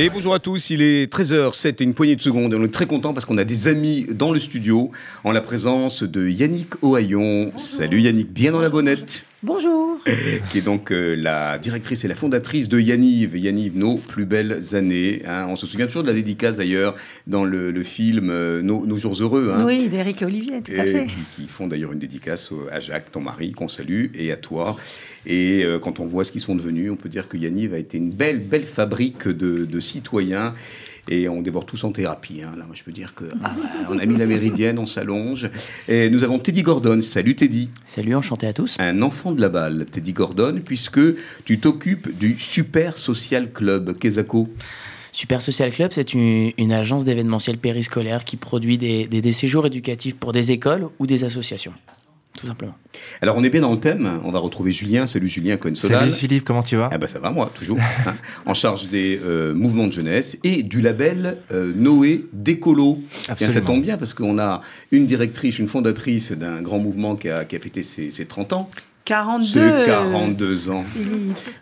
Et bonjour à tous, il est 13h07 et une poignée de secondes on est très content parce qu'on a des amis dans le studio en la présence de Yannick Ohaillon. Salut Yannick, bien dans la bonnette. Bonjour. Qui est donc euh, la directrice et la fondatrice de Yaniv. Yaniv, nos plus belles années. Hein. On se souvient toujours de la dédicace d'ailleurs dans le, film euh, nos, jours heureux. Hein. Oui, d'Éric et Olivier, tout à fait. Qui, font d'ailleurs une dédicace à Jacques, ton mari, qu'on salue, et à toi. Et euh, quand on voit ce qu'ils sont devenus, on peut dire que Yaniv a été une belle, belle fabrique de, de citoyens et on dévore tous en thérapie. Hein. Là, moi, je peux dire qu'on ah, a mis la méridienne, on s'allonge. Et nous avons Teddy Gordon. Salut Teddy. Salut, enchanté à tous. Un enfant de la balle, Teddy Gordon, puisque tu t'occupes du Super Social Club Kezako. Super Social Club, c'est une, agence d'événementiel périscolaire qui produit des séjours éducatifs pour des écoles ou des associations tout simplement. Alors on est bien dans le thème, on va retrouver Julien, salut Julien. Cohen Salut Philippe, comment tu vas? Ah bah Ça va moi, toujours, hein. en charge des euh, mouvements de jeunesse et du label euh, Noé Décolo. ça tombe bien parce qu'on a une directrice, une fondatrice d'un grand mouvement qui a, qui a fêté ses, ses 30 ans, 42. 42 ans.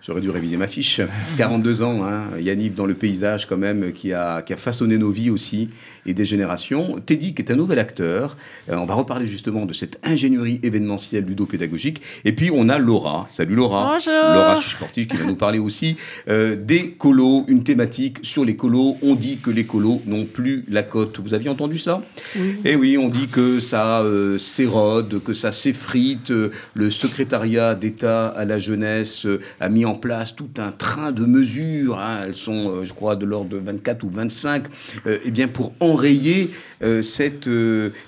J'aurais dû réviser ma fiche. 42 ans, hein. Yannick dans le paysage quand même, qui a, qui a façonné nos vies aussi et des générations. Teddy, qui est un nouvel acteur. Euh, on va reparler justement de cette ingénierie événementielle ludopédagogique. Et puis on a Laura. Salut Laura. Bonjour. Laura Sportive qui va nous parler aussi euh, des colos, une thématique sur les colos. On dit que les colos n'ont plus la cote. Vous aviez entendu ça? Oui. Eh oui, on dit que ça euh, s'érode, que ça s'effrite. le secrétaire d'État à la jeunesse euh, a mis en place tout un train de mesures, hein. elles sont, euh, je crois, de l'ordre de 24 ou 25, euh, eh bien pour enrayer cette,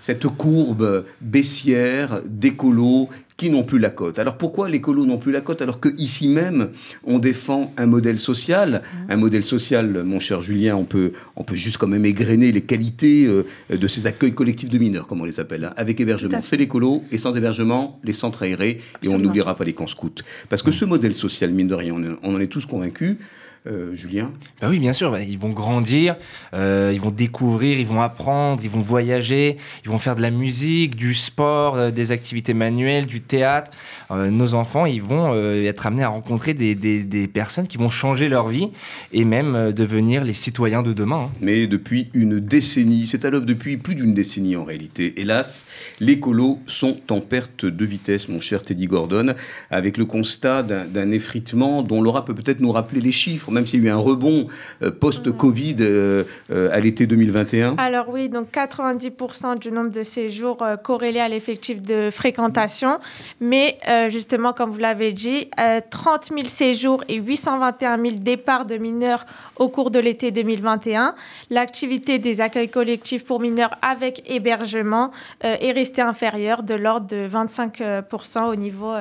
cette courbe baissière d'écolo qui n'ont plus la cote. Alors pourquoi les colos n'ont plus la cote alors que ici même on défend un modèle social, mmh. un modèle social, mon cher Julien, on peut on peut juste quand même égrener les qualités euh, de ces accueils collectifs de mineurs, comme on les appelle, hein, avec hébergement. C'est les colos et sans hébergement, les centres aérés et on n'oubliera pas les camps scouts. Parce que mmh. ce modèle social, mine de rien, on en est tous convaincus. Euh, Julien bah Oui, bien sûr. Bah, ils vont grandir, euh, ils vont découvrir, ils vont apprendre, ils vont voyager, ils vont faire de la musique, du sport, euh, des activités manuelles, du théâtre. nos enfants, ils vont être amenés à rencontrer des, des, personnes qui vont changer leur vie et même devenir les citoyens de demain. Hein. Mais depuis une décennie, c'est à l'œuvre depuis plus d'une décennie en réalité. Hélas, les colos sont en perte de vitesse, mon cher Teddy Gordon, avec le constat d'un effritement dont Laura peut peut-être nous rappeler les chiffres même s'il y a eu un rebond euh, post-Covid euh, euh, à l'été 2021 Alors oui, donc 90% du nombre de séjours corrélés à l'effectif de fréquentation. Mais justement, comme vous l'avez dit, 30 000 séjours et 821 000 départs de mineurs au cours de l'été 2021. L'activité des accueils collectifs pour mineurs avec hébergement est restée inférieure de l'ordre de 25% au niveau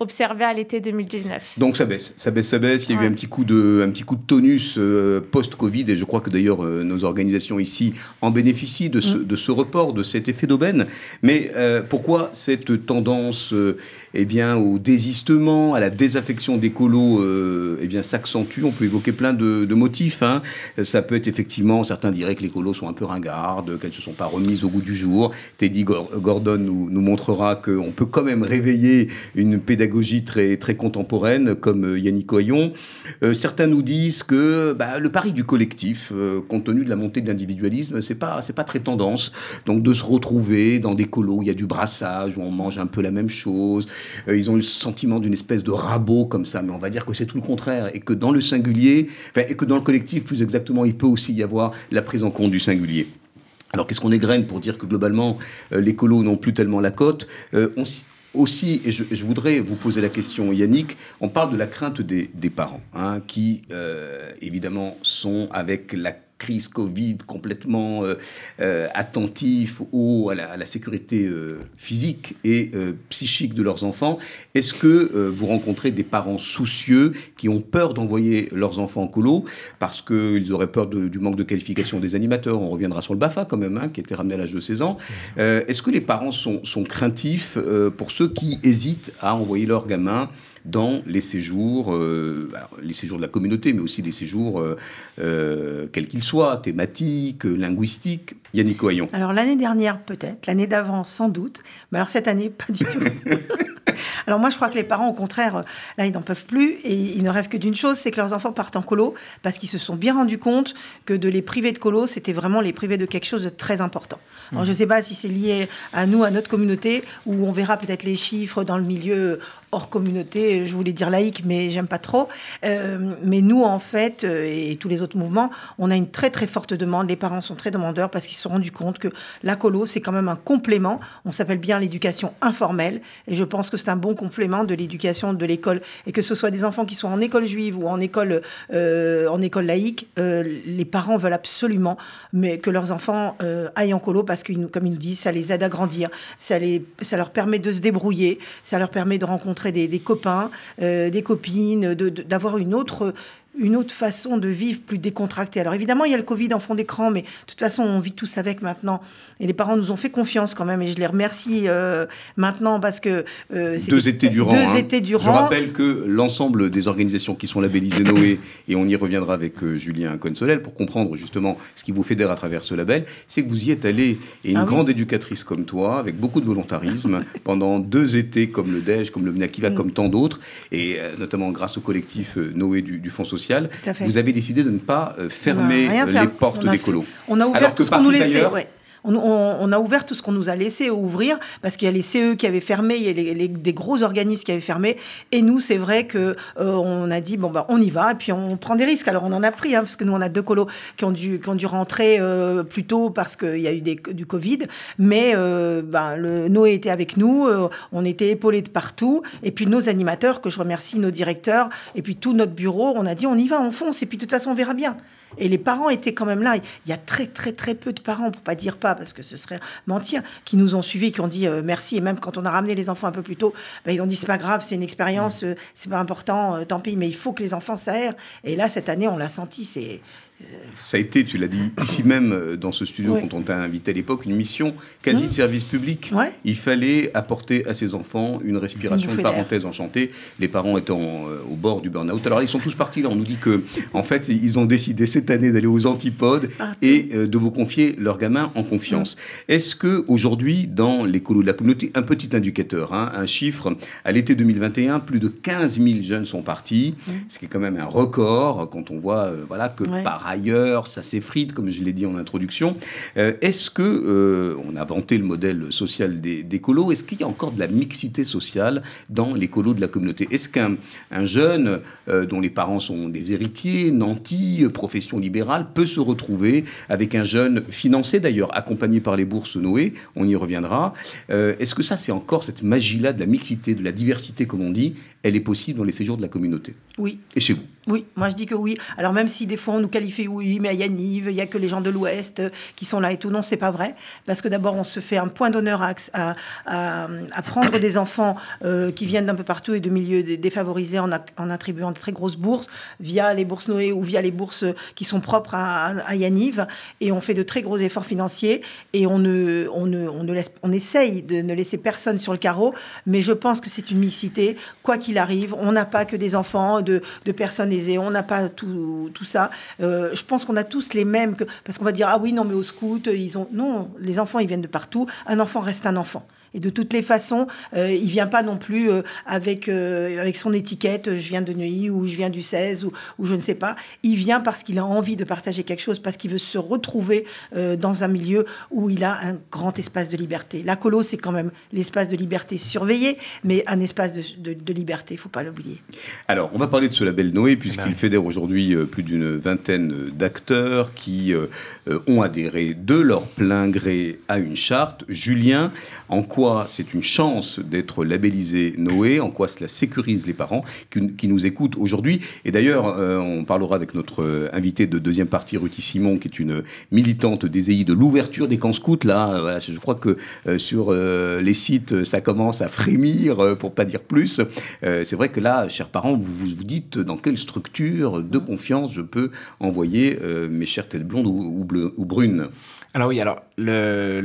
observé à l'été 2019. Donc ça baisse, ça baisse, ça baisse. Il y a eu un petit coup de, petit coup de tonus euh, post-Covid, et je crois que d'ailleurs euh, nos organisations ici en bénéficient de ce, mm. de ce report, de cet effet d'aubaine. Mais euh, pourquoi cette tendance eh bien, au désistement, à la désaffection des colos eh bien, s'accentue On peut évoquer plein de, motifs. Hein. Ça peut être effectivement, certains diraient que les colos sont un peu ringardes, qu'elles ne se sont pas remises au goût du jour. Teddy Gordon nous, nous montrera qu'on peut quand même réveiller une pédagogie très, très contemporaine, comme Yannick Oyon. certains nous disent que bah, le pari du collectif, euh, compte tenu de la montée de l'individualisme, c'est pas pas très tendance. Donc de se retrouver dans des colos où il y a du brassage, où on mange un peu la même chose. Euh, ils ont le sentiment d'une espèce de rabot comme ça, mais on va dire que c'est tout le contraire et que dans le singulier, et que dans le collectif plus exactement, il peut aussi y avoir la prise en compte du singulier. Alors qu'est-ce qu'on égrène pour dire que globalement euh, les colos n'ont plus tellement la cote? On, aussi, et je, voudrais vous poser la question, Yannick, on parle de la crainte des, parents, hein, qui euh, évidemment sont avec la crise Covid, complètement euh, euh, à, la, sécurité euh, physique et psychique de leurs enfants. Est-ce que vous rencontrez des parents soucieux qui ont peur d'envoyer leurs enfants en colo parce qu'ils auraient peur du manque de qualification des animateurs? On reviendra sur le BAFA quand même, hein, qui était ramené à l'âge de 16 ans. Est-ce que les parents sont, sont craintifs pour ceux qui hésitent à envoyer leurs gamins dans les séjours, euh, les séjours de la communauté, mais aussi les séjours, euh, euh, quels qu'ils soient, thématiques, linguistiques. Yannick Oyon. Alors l'année dernière peut-être, l'année d'avant sans doute, mais alors cette année pas du tout. alors moi je crois que les parents au contraire, là ils n'en peuvent plus et ils ne rêvent que d'une chose, c'est que leurs enfants partent en colo parce qu'ils se sont bien rendus compte que de les priver de colo, c'était vraiment les priver de quelque chose de très important. Alors je ne sais pas si c'est lié à nous, à notre communauté, où on verra peut-être les chiffres dans le milieu hors communauté, je voulais dire laïque, mais j'aime pas trop. Euh, mais nous, en fait, euh, et tous les autres mouvements, on a une très très forte demande. Les parents sont très demandeurs parce qu'ils se sont rendus compte que la colo, c'est quand même un complément. On s'appelle bien l'éducation informelle. Et je pense que c'est un bon complément de l'éducation de l'école. Et que ce soit des enfants qui sont en école juive ou en école, euh, en école laïque, les parents veulent absolument mais que leurs enfants aillent en colo parce que, comme ils nous disent, ça les aide à grandir, ça, les, ça leur permet de se débrouiller, ça leur permet de rencontrer des, copains, euh, des copines, d'avoir une autre une autre façon de vivre plus décontractée. Alors évidemment, il y a le Covid en fond d'écran, mais de toute façon, on vit tous avec maintenant. Et les parents nous ont fait confiance quand même, et je les remercie euh, maintenant parce que... Euh, deux étés durant. Deux hein. étés durant. Je rappelle que l'ensemble des organisations qui sont labellisées Noé, et on y reviendra avec euh, Julien Cohen-Solel pour comprendre justement ce qui vous fédère à travers ce label, c'est que vous y êtes allé, et une ah grande éducatrice comme toi, avec beaucoup de volontarisme, pendant deux étés comme le DEJ, comme le MNAKIVA, mm. comme tant d'autres, et notamment grâce au collectif Noé du, du Fonds social vous avez décidé de ne pas euh, fermer euh, les portes des colos. On a ouvert tout ce qu'on nous laissait on, a ouvert tout ce qu'on nous a laissé ouvrir parce qu'il y a les CE qui avaient fermé, il y a les, des gros organismes qui avaient fermé. Et nous, c'est vrai que euh, on a dit bon bah on y va et puis on prend des risques. Alors on en a pris hein, parce que nous on a deux colos qui ont dû qui ont dû rentrer euh, plus tôt parce qu'il y a eu du Covid. Mais euh, ben, le Noé était avec nous, on était épaulés de partout. Et puis nos animateurs que je remercie, nos directeurs et puis tout notre bureau, on a dit on y va, on fonce et puis de toute façon on verra bien. Et les parents étaient quand même là. Il y a très, très, très peu de parents, pour pas dire pas, parce que ce serait mentir, qui nous ont suivis, qui ont dit euh, merci. Et même quand on a ramené les enfants un peu plus tôt, ben, ils ont dit c'est pas grave, c'est une expérience, euh, c'est pas important, euh, tant pis, mais il faut que les enfants s'aèrent. Et là, cette année, on l'a senti, c'est ça a été, tu l'as dit ici même euh, dans ce studio quand on t'a invité à l'époque, une mission quasi de mmh. service public. Il fallait apporter à ces enfants une respiration, une parenthèse enchantée. Les parents étant euh, au bord du burn-out. Alors ils sont tous partis là. On nous dit que en fait ils ont décidé cette année d'aller aux antipodes ah, et euh, de vous confier leurs gamins en confiance. Mmh. Est-ce que aujourd'hui dans l'écolo de la communauté, un petit indicateur, hein, un chiffre à l'été 2021, plus de 15 000 jeunes sont partis, mmh. ce qui est quand même un record quand on voit voilà que par ailleurs, ça s'effrite, comme je l'ai dit en introduction. Euh, est-ce que, euh, on a vanté le modèle social des, colos, est-ce qu'il y a encore de la mixité sociale dans les colos de la communauté? Est-ce qu'un un jeune euh, dont les parents sont des héritiers, nantis, profession libérale, peut se retrouver avec un jeune financé d'ailleurs, accompagné par les bourses Noé, on y reviendra. est-ce que ça, c'est encore cette magie-là de la mixité, de la diversité, comme on dit, elle est possible dans les séjours de la communauté Oui. Et chez vous Oui, moi je dis que oui. Alors même si des fois on nous qualifie oui, mais à Yaniv, il n'y a que les gens de l'Ouest euh, qui sont là et tout. Non, c'est pas vrai. Parce que d'abord, on se fait un point d'honneur à, à, prendre des enfants euh, qui viennent d'un peu partout et de milieux défavorisés en, en, attribuant de très grosses bourses via les bourses Noé ou via les bourses qui sont propres à, à Yaniv. Et on fait de très gros efforts financiers et on, ne, on, ne, on, ne laisse, on essaye de ne laisser personne sur le carreau. Mais je pense que c'est une mixité. Quoi qu'il arrive, on n'a pas que des enfants de, personnes aisées, on n'a pas tout, tout ça. Euh, je pense qu'on a tous les mêmes, que, parce qu'on va dire, ah oui, non, mais au scout, ils ont... Non, les enfants, ils viennent de partout. Un enfant reste un enfant. Et de toutes les façons, euh, il vient pas non plus euh, avec, euh, avec son étiquette, je viens de Neuilly ou je viens du 16 ou, ou je ne sais pas. Il vient parce qu'il a envie de partager quelque chose, parce qu'il veut se retrouver dans un milieu où il a un grand espace de liberté. La colo, c'est quand même l'espace de liberté surveillé, mais un espace de, de, liberté, il faut pas l'oublier. Alors, on va parler de ce label Noé, puisqu'il fédère aujourd'hui plus d'une vingtaine d'acteurs qui ont adhéré de leur plein gré à une charte. Julien, en quoi c'est une chance d'être labellisé Noé En quoi cela sécurise les parents qui, nous écoutent aujourd'hui Et d'ailleurs, on parlera avec notre invité de deuxième partie, Ruthi Simon, qui est une militante des EI de l'ouverture des camps scouts. Là, je crois que sur les sites, ça commence à frémir, pour pas dire plus. c'est vrai que là, chers parents, vous vous dites dans quelle structure de confiance je peux envoyer mes chères têtes blondes ou, brunes? Alors oui, alors le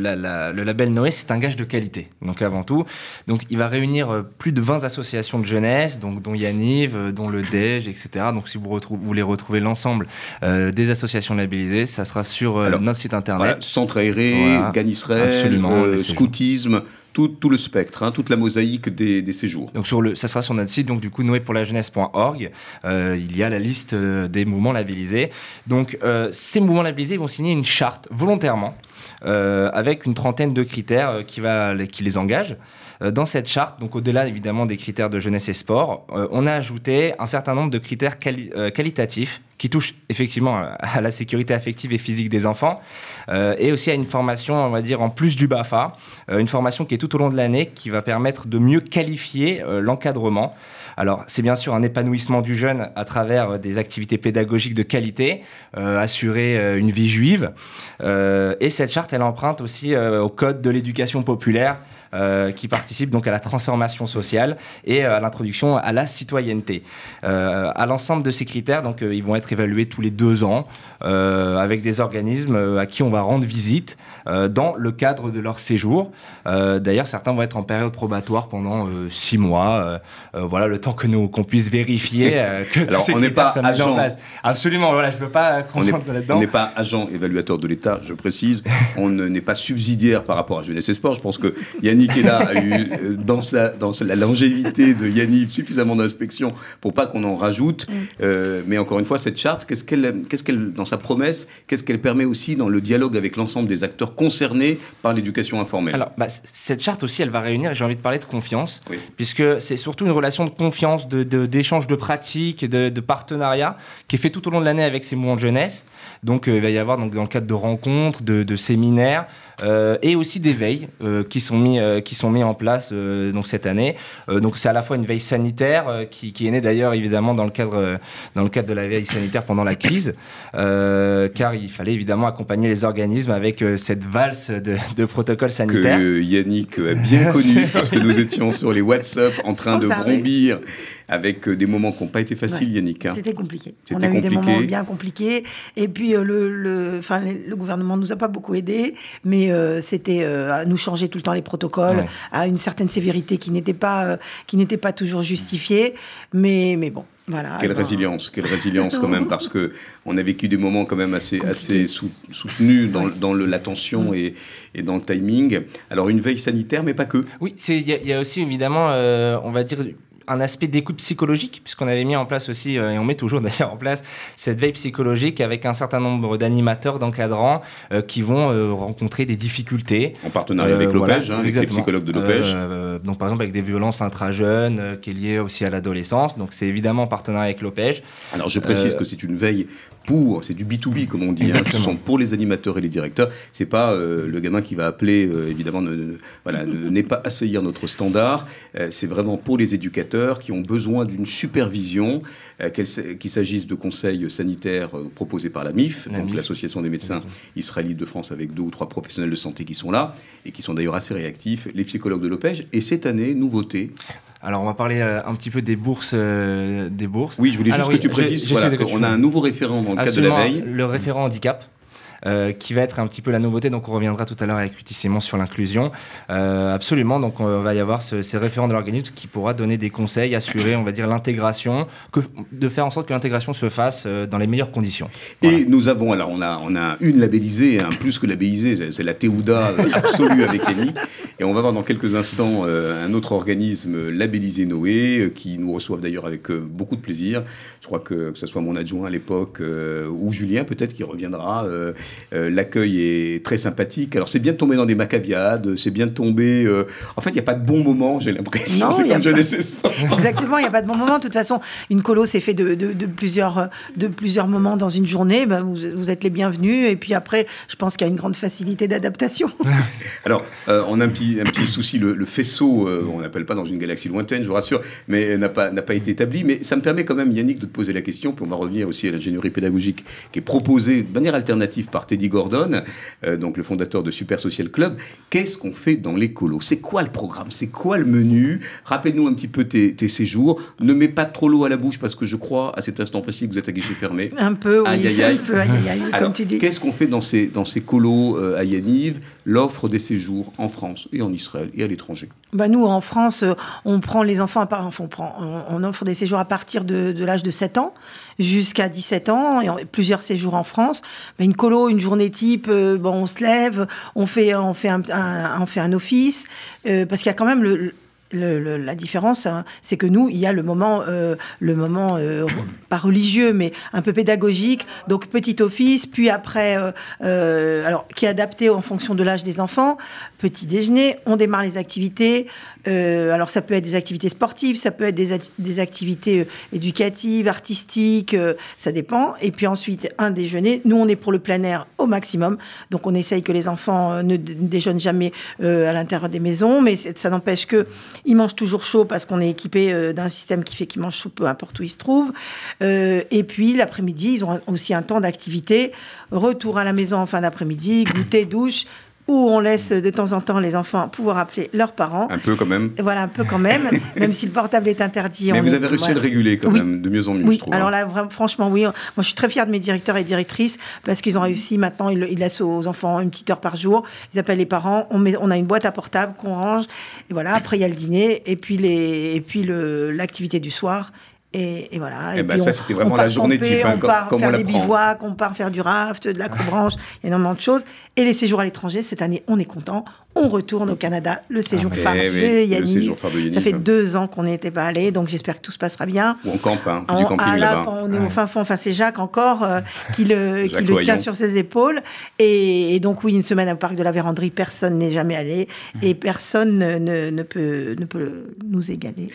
label Noé, c'est un gage de qualité, donc avant tout. Donc il va réunir euh, plus de 20 associations de jeunesse, donc, dont Yaniv, euh, dont le DEJ, etc. Donc si vous, voulez retrouver l'ensemble euh, des associations labellisées, ça sera sur notre site internet. Centre aéré, voilà. scoutisme, tout, le spectre, hein, toute la mosaïque des, séjours. Donc sur le, ça sera sur notre site, donc du coup noépourlajeunesse.org. Euh, il y a la liste euh, des mouvements labellisés. Donc euh, ces mouvements labellisés vont signer une charte volontairement avec une trentaine de critères qui, va, qui les engagent. Dans cette charte, donc au-delà évidemment des critères de jeunesse et sport, on a ajouté un certain nombre de critères qualitatifs qui touche effectivement à la sécurité affective et physique des enfants, euh, et aussi à une formation, on va dire, en plus du BAFA, euh, une formation qui est tout au long de l'année, qui va permettre de mieux qualifier euh, l'encadrement. Alors, c'est bien sûr un épanouissement du jeune à travers des activités pédagogiques de qualité, assurer une vie juive. et cette charte, elle emprunte aussi au code de l'éducation populaire, euh, qui participent donc à la transformation sociale et euh, à l'introduction à la citoyenneté. Euh, à l'ensemble de ces critères, donc ils vont être évalués tous les deux ans avec des organismes à qui on va rendre visite dans le cadre de leur séjour. D'ailleurs, certains vont être en période probatoire pendant six mois. voilà, le temps que nous qu'on puisse vérifier que Alors, on n'est pas agent. Absolument. Voilà, je veux pas comprendre là-dedans. On n'est pas agent évaluateur de l'État, je précise. on n'est pas subsidiaire par rapport à Jeunesse et Sport. Je pense que Yannick Nikela a eu, euh, dans, dans la longévité de Yannick, suffisamment d'inspection pour pas qu'on en rajoute. Mm. Euh, mais encore une fois, cette charte, qu'est-ce qu'elle, qu'est-ce qu'elle, dans sa promesse, qu'est-ce qu'elle permet aussi dans le dialogue avec l'ensemble des acteurs concernés par l'éducation informelle? Alors, bah, cette charte aussi, elle va réunir, j'ai envie de parler de confiance, puisque c'est surtout une relation de confiance, de, d'échange de, pratiques, de, de partenariat, qui est fait tout au long de l'année avec ces mouvements de jeunesse. Donc, euh, il va y avoir donc, dans le cadre de rencontres, de, de séminaires, euh, et aussi des veilles euh, qui, sont mis, euh, qui sont mis en place donc cette année. donc c'est à la fois une veille sanitaire qui, qui, est née d'ailleurs évidemment dans le, cadre, dans le cadre de la veille sanitaire pendant la crise, car il fallait évidemment accompagner les organismes avec cette valse de, de protocoles sanitaires. Que Yannick a bien connu parce que nous étions sur les WhatsApp en train de brombir avec des moments qui n'ont pas été faciles, Yannick. Hein. C'était compliqué. On a eu des moments bien compliqués. Et puis, le, le, le gouvernement ne nous a pas beaucoup aidés, mais euh, c'était euh, à nous changer tout le temps les protocoles, à une certaine sévérité qui n'était pas, euh, qui n'était pas toujours justifiée. Mais, mais bon, voilà, quelle résilience, quelle résilience quand même, parce que on a vécu des moments quand même assez, assez soutenus dans, dans l'attention et, et, dans le timing. Alors une veille sanitaire, mais pas que. Oui, il y, y, a aussi évidemment, on va dire, un aspect d'écoute psychologique, puisqu'on avait mis en place aussi, euh, et on met toujours d'ailleurs en place, cette veille psychologique avec un certain nombre d'animateurs, d'encadrants euh, qui vont euh, rencontrer des difficultés. En partenariat avec l'OPEJ, hein, avec les psychologues de l'OPEJ. donc par exemple avec des violences intra-jeunes, qui est lié aussi à l'adolescence. Donc c'est évidemment en partenariat avec l'OPEJ. Alors je précise que c'est une veille pour, c'est du B2B comme on dit, hein, ce sont pour les animateurs et les directeurs. C'est pas le gamin qui va appeler, évidemment, ne, voilà, n'est pas assaillir notre standard. c'est vraiment pour les éducateurs qui ont besoin d'une supervision, euh, qu'il s'agisse de conseils sanitaires euh, proposés par la MIF, donc l'Association des médecins israélites de France, avec deux ou trois professionnels de santé qui sont là et qui sont d'ailleurs assez réactifs, les psychologues de l'OPEJ. Et cette année, nouveauté, alors, on va parler euh, un petit peu des bourses. des bourses. Oui, je voulais juste que tu précises. on a un nouveau référent dans le cadre de la veille. Le référent handicap. Euh, qui va être un petit peu la nouveauté. Donc on reviendra tout à l'heure avec Simon sur l'inclusion. Euh, absolument, donc on va y avoir ce, ces référents de l'organisme qui pourra donner des conseils, assurer, on va dire, l'intégration, de faire en sorte que l'intégration se fasse euh, dans les meilleures conditions. Et nous avons, alors on a, on a une labellisée, un plus que labellisée, c'est la Théouda absolue avec Annie. Et on va voir dans quelques instants un autre organisme labellisé Noé, qui nous reçoivent d'ailleurs avec beaucoup de plaisir. Je crois que, que ce soit mon adjoint à l'époque ou Julien peut-être qui reviendra l'accueil est très sympathique. Alors c'est bien de tomber dans des macabiades, c'est bien de tomber. En fait, il n'y a pas de bon moment, j'ai l'impression. C'est comme jeunesse Exactement, il n'y a pas de bon moment. De toute façon, une colo, c'est fait de, de, plusieurs, de plusieurs moments dans une journée. Ben, vous, vous, êtes les bienvenus. Et puis après, je pense qu'il y a une grande facilité d'adaptation. Alors, on a un petit, un petit souci. Le, faisceau, on n'appelle pas dans une galaxie lointaine, je vous rassure, mais n'a pas, n'a pas été établi. Mais ça me permet quand même, Yannick, de te poser la question. Puis on va revenir aussi à l'ingénierie pédagogique qui est proposée de manière alternative par Teddy Gordon, euh, donc le fondateur de Super Social Club. Qu'est-ce qu'on fait dans les colos C'est quoi le programme? C'est quoi le menu? Rappelle-nous un petit peu tes, séjours. Ne mets pas trop l'eau à la bouche parce que je crois à cet instant précis que vous êtes à guichet fermé. Un peu, oui. Aïe, aïe, aïe. Un peu, aïe, aïe, comme tu dis. Qu'est-ce qu'on fait dans ces, dans ces colos euh, à Yaniv? L'offre des séjours en France et en Israël et à l'étranger. Bah nous, en France, euh, on prend les enfants, à part, enfin, on, prend, on, offre des séjours à partir de, de l'âge de 7 ans jusqu'à 17 ans, et plusieurs séjours en France. Mais une colo, une journée type, euh, bon, on se lève, on fait, on fait, un, office, euh, parce qu'il y a quand même le, la différence, hein, c'est que nous, il y a le moment, euh, le moment pas religieux, mais un peu pédagogique. Donc petit office, puis après, alors qui est adapté en fonction de l'âge des enfants. Petit déjeuner, on démarre les activités. Alors ça peut être des activités sportives, ça peut être des, activités éducatives, artistiques, ça dépend. Et puis ensuite un déjeuner. Nous, on est pour le plein air au maximum, donc on essaye que les enfants ne déjeunent jamais à l'intérieur des maisons, mais ça n'empêche que ils mangent toujours chaud parce qu'on est équipé euh, d'un système qui fait qu'ils mangent chaud peu importe où ils se trouvent. Euh, et puis l'après-midi, ils ont aussi un temps d'activité. Retour à la maison en fin d'après-midi, goûter, douche où on laisse de temps en temps les enfants pouvoir appeler leurs parents. Un peu quand même. Voilà, un peu quand même, même si le portable est interdit. Mais vous avez réussi à le réguler quand même, de mieux en mieux, oui. je trouve. Alors hein. là, vraiment, franchement, oui. Moi, je suis très fière de mes directeurs et directrices parce qu'ils ont réussi. Maintenant, ils, laissent aux enfants une petite heure par jour. Ils appellent les parents. On, met, on a une boîte à portable qu'on range. Et voilà, après, il y a le dîner et puis l'activité du soir. Et, voilà. Et, eh ben ça, c'était vraiment la journée type. Hein, on part faire des bivouacs, on part faire du raft, de l'acrobranche, il y a énormément de choses. Et les séjours à l'étranger, cette année, on est content on retourne au Canada, le séjour, ah, phare, de Yannick. Ça fait deux ans qu'on n'y était pas allé, donc j'espère que tout se passera bien. Ou on campe, hein, du camping ah, là, On est au fin fond, enfin c'est Jacques encore euh, qui le, qui le tient sur ses épaules. Et, donc oui, une semaine au parc de la Vérandrie, personne n'est jamais allé mmh. et personne ne, ne, peut, ne peut nous égaler.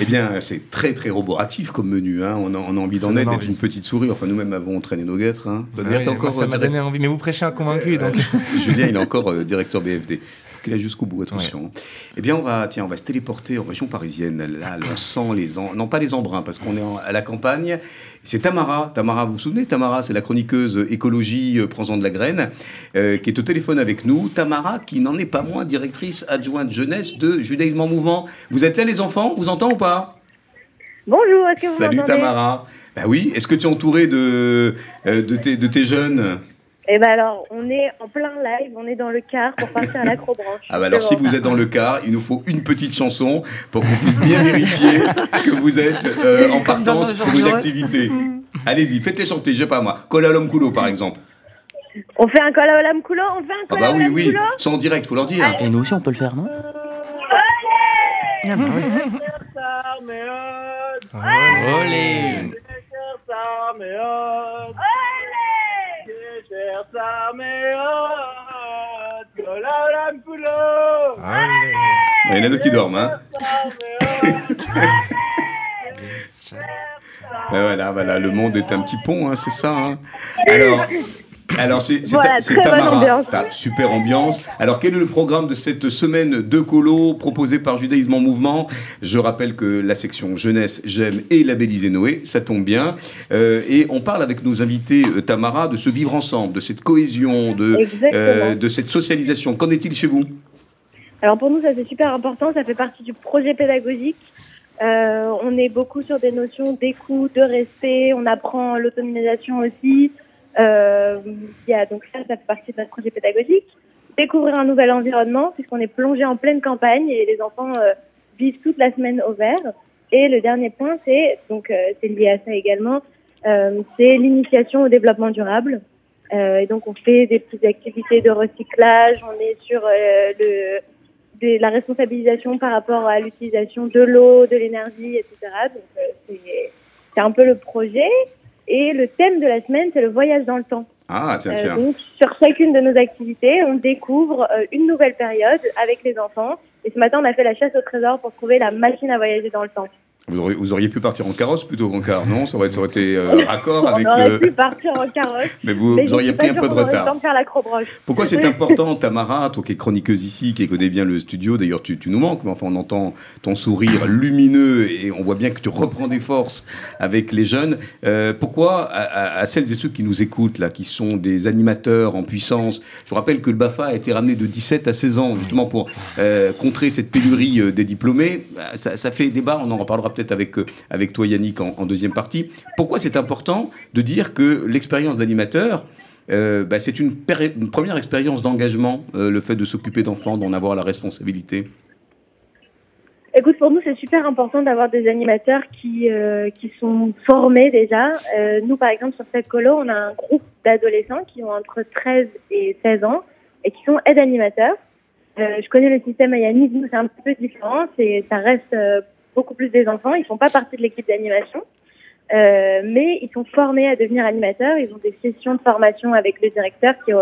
Eh bien, c'est très très roboratif comme menu. Hein. On, a, on, a, envie d'en être, d'être une petite souris. Enfin, nous-mêmes avons traîné nos guêtres. Hein. encore, ça m'a donné envie, mais vous prêchez un convaincu. Donc. Julien, il est encore euh, directeur BFD qu'il aille jusqu'au bout, attention. Eh bien, on va, tiens, on va se téléporter en région parisienne. Là, on sent les... Non, pas les embruns, parce qu'on est à la campagne. C'est Tamara. Tamara, vous vous souvenez Tamara, c'est la chroniqueuse écologie euh, Prends-en de la graine, euh, qui est au téléphone avec nous. Tamara, qui n'en est pas moins directrice adjointe jeunesse de Judaïsme en Mouvement. Vous êtes là, les enfants? Vous entend ou pas? Bonjour, est-ce que vous Salut Tamara. Ben oui, est-ce que tu es entouré de, euh, de, tes, de tes jeunes? Eh ben alors, on est en plein live, on est dans le car pour partir à l'acrobranche. Ah bah alors, si vous êtes dans le car, il nous faut une petite chanson pour qu'on puisse bien vérifier que vous êtes euh, en partance pour une activité. Mm. Allez-y, faites-les chanter, je sais pas moi. Kola Kulo, par exemple. On fait un Kola Kulo On fait un Kola Ah bah oui, oui, c'est en direct, faut leur dire. Et nous aussi, on peut le faire, non? Ah bah Olé il y en a deux qui dorment, hein. voilà, voilà, le monde est un petit pont, hein, c'est ça. Hein. Alors, alors, c'est Tamara. super ambiance. Alors, quel est le programme de cette semaine de colo proposée par Judaïsme en Mouvement? Je rappelle que la section jeunesse, j'aime et labellisé Noé, ça tombe bien. Euh, et on parle avec nos invités, euh, Tamara, de ce vivre ensemble, de cette cohésion, de, euh, de cette socialisation. Qu'en est-il chez vous? Alors, pour nous, ça c'est super important. Ça fait partie du projet pédagogique. on est beaucoup sur des notions d'écoute, de respect. On apprend l'autonomisation aussi. Euh, y a, donc ça, ça fait partie de notre projet pédagogique. Découvrir un nouvel environnement, puisqu'on est plongé en pleine campagne et les enfants euh, vivent toute la semaine au vert. Et le dernier point, c'est donc euh, c'est lié à ça également, euh, c'est l'initiation au développement durable. Euh, et donc on fait des petites activités de recyclage, on est sur le la responsabilisation par rapport à l'utilisation de l'eau, de l'énergie, etc. Donc c'est un peu le projet. Et le thème de la semaine, c'est le voyage dans le temps. Ah, tiens, tiens. donc, sur chacune de nos activités, on découvre une nouvelle période avec les enfants. Et ce matin, on a fait la chasse au trésor pour trouver la machine à voyager dans le temps. Vous auriez, pu partir en carrosse plutôt qu'en car, non? Ça aurait, ça aurait été euh, raccord avec On aurait pu partir en carrosse. mais vous, auriez pris un peu de retard. Faire la Pourquoi c'est important, Tamara, toi qui es chroniqueuse ici, qui connaît bien le studio, d'ailleurs tu, tu, nous manques, mais enfin on entend ton sourire lumineux et on voit bien que tu reprends des forces avec les jeunes. Euh, pourquoi à, celles et ceux qui nous écoutent, là, qui sont des animateurs en puissance, je vous rappelle que le BAFA a été ramené de 17 à 16 ans, justement pour euh, contrer cette pénurie des diplômés. Ça, ça fait débat, on en reparlera peut-être avec, euh, avec toi Yannick en, deuxième partie. Pourquoi c'est important de dire que l'expérience d'animateur, euh, bah, c'est une, première expérience d'engagement, euh, le fait de s'occuper d'enfants, d'en avoir la responsabilité? Écoute, pour nous, c'est super important d'avoir des animateurs qui, qui sont formés déjà. nous, par exemple, sur cette colo, on a un groupe d'adolescents qui ont entre 13 et 16 ans et qui sont aides-animateurs. je connais le système à Yannick, nous, c'est un peu différent. Ça reste beaucoup plus des enfants. Ils font pas partie de l'équipe d'animation, euh, mais ils sont formés à devenir animateurs. Ils ont des sessions de formation avec le directeur qui est au.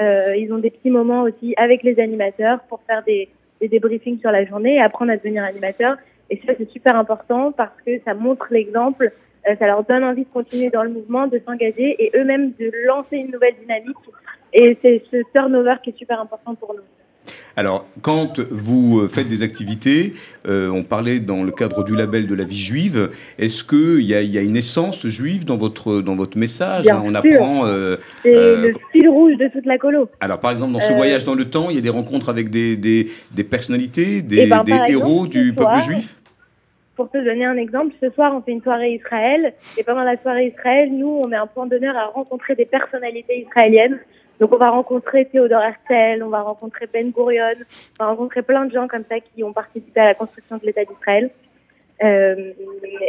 Euh, ils ont des petits moments aussi avec les animateurs pour faire des, des débriefings sur la journée et apprendre à devenir animateur. Et ça, c'est super important parce que ça montre l'exemple, euh, ça leur donne envie de continuer dans le mouvement, de s'engager et eux-mêmes de lancer une nouvelle dynamique. Et c'est ce turnover qui est super important pour nous. Alors, quand vous euh, faites des activités, euh, on parlait dans le cadre du label de la vie juive, est-ce qu'il y, y, a une essence juive dans votre, dans votre message? On apprend. Euh, c'est le fil rouge de toute la colo. Alors, par exemple, dans ce voyage dans le temps, il y a des rencontres avec des, des, des personnalités, des, eh ben, des héros du peuple juif? pour te donner un exemple, ce soir, on fait une soirée Israël. Et pendant la soirée Israël, nous, on met un point d'honneur à rencontrer des personnalités israéliennes. Donc on va rencontrer Théodore Herzl, on va rencontrer Ben Gurion, on va rencontrer plein de gens comme ça qui ont participé à la construction de l'État d'Israël. Euh,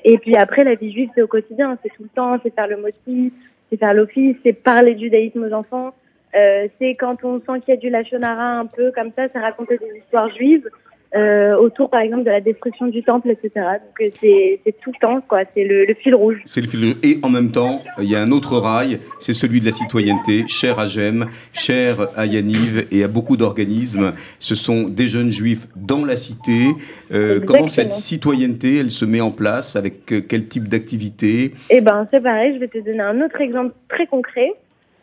et puis après, la vie juive, c'est au quotidien, c'est tout le temps, c'est faire le moti, c'est faire l'office, c'est parler du judaïsme aux enfants. Euh, c'est quand on sent qu'il y a du lachonara un peu comme ça, c'est raconter des histoires juives. Euh, autour, par exemple, de la destruction du temple, etc. Donc euh, c'est tout le temps, quoi. C'est le, fil rouge. C'est le fil rouge. Et en même temps, il y a un autre rail, c'est celui de la citoyenneté, cher à Gem, cher à Yaniv et à beaucoup d'organismes. Ce sont des jeunes juifs dans la cité. Euh, comment cette citoyenneté, elle se met en place? Avec quel type d'activité? Eh ben, c'est pareil. Je vais te donner un autre exemple très concret.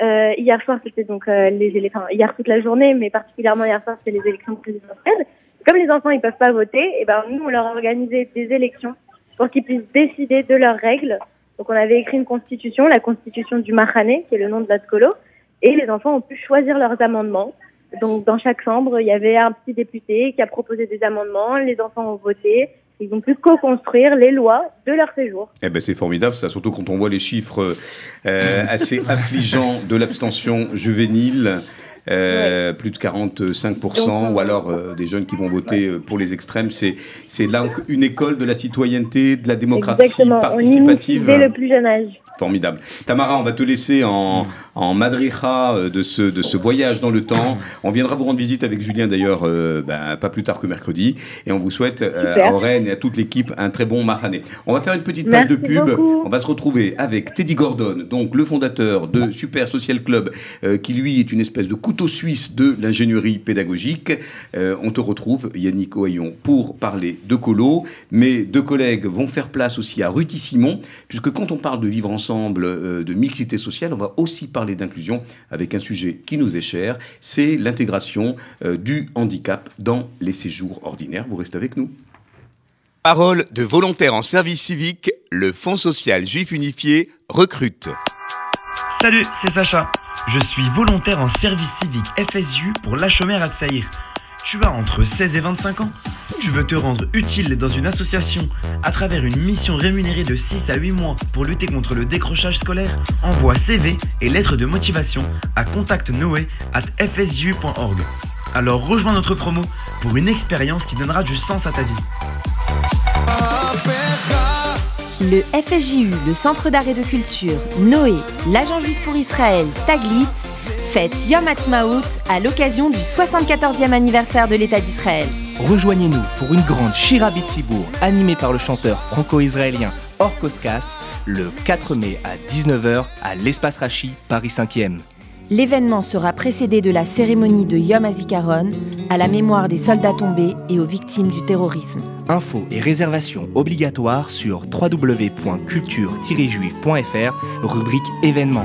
hier soir, c'était donc les élections. Hier toute la journée, mais particulièrement hier soir, c'était les élections présidentielles comme les enfants ils peuvent pas voter, et eh ben nous on leur a organisé des élections pour qu'ils puissent décider de leurs règles. Donc on avait écrit une constitution, la constitution du Mahane, qui est le nom de la Scolo, et les enfants ont pu choisir leurs amendements. Donc dans chaque chambre, il y avait un petit député qui a proposé des amendements, les enfants ont voté, ils ont pu co-construire les lois de leur séjour. Eh ben c'est formidable, ça, surtout quand on voit les chiffres euh, assez affligeants de l'abstention juvénile. Euh, plus de 45%, ou alors euh, des jeunes qui vont voter euh, pour les extrêmes. C'est, c'est là une école de la citoyenneté, de la démocratie Exactement. participative. On dès le plus jeune âge. Formidable. Tamara, on va te laisser en, en madricha euh, de ce, de ce voyage dans le temps. On viendra vous rendre visite avec Julien d'ailleurs, euh, ben, pas plus tard que mercredi. Et on vous souhaite euh, à Oren et à toute l'équipe un très bon Mahané. On va faire une petite page de pub. On va se retrouver avec Teddy Gordon, donc le fondateur de Super Social Club, qui lui est une espèce de couteau suisse de l'ingénierie pédagogique. on te retrouve, Yannick Ohayon, pour parler de colo. Mes deux collègues vont faire place aussi à Ruti Simon, puisque quand on parle de vivre ensemble, ensemble euh, de mixité sociale, on va aussi parler d'inclusion avec un sujet qui nous est cher, c'est l'intégration euh, du handicap dans les séjours ordinaires. Vous restez avec nous. Parole de volontaires en service civique, le Fonds social juif unifié recrute. Salut, c'est Sacha. Je suis volontaire en service civique FSU pour l'Achomer à Tsaïr. Tu as entre 16 et 25 ans Tu veux te rendre utile dans une association à travers une mission rémunérée de 6 à 8 mois pour lutter contre le décrochage scolaire Envoie CV et lettres de motivation à contactnoé@fsu.org. Alors rejoins notre promo pour une expérience qui donnera du sens à ta vie. Le FSJU, le Centre d'art et de culture, Noé, l'Agent juif pour Israël, Taglit, fête Yom Ha'atzmaut à l'occasion du 74e anniversaire de l'État d'Israël. Rejoignez-nous pour une grande Shira Bitsibour animée par le chanteur franco-israélien Orkoskas le 4 mai à 19h à l'Espace Rachi, Paris 5e. L'événement sera précédé de la cérémonie de Yom HaZikaron à la mémoire des soldats tombés et aux victimes du terrorisme. Infos et réservations obligatoires sur www.culture-juif.fr, rubrique événements.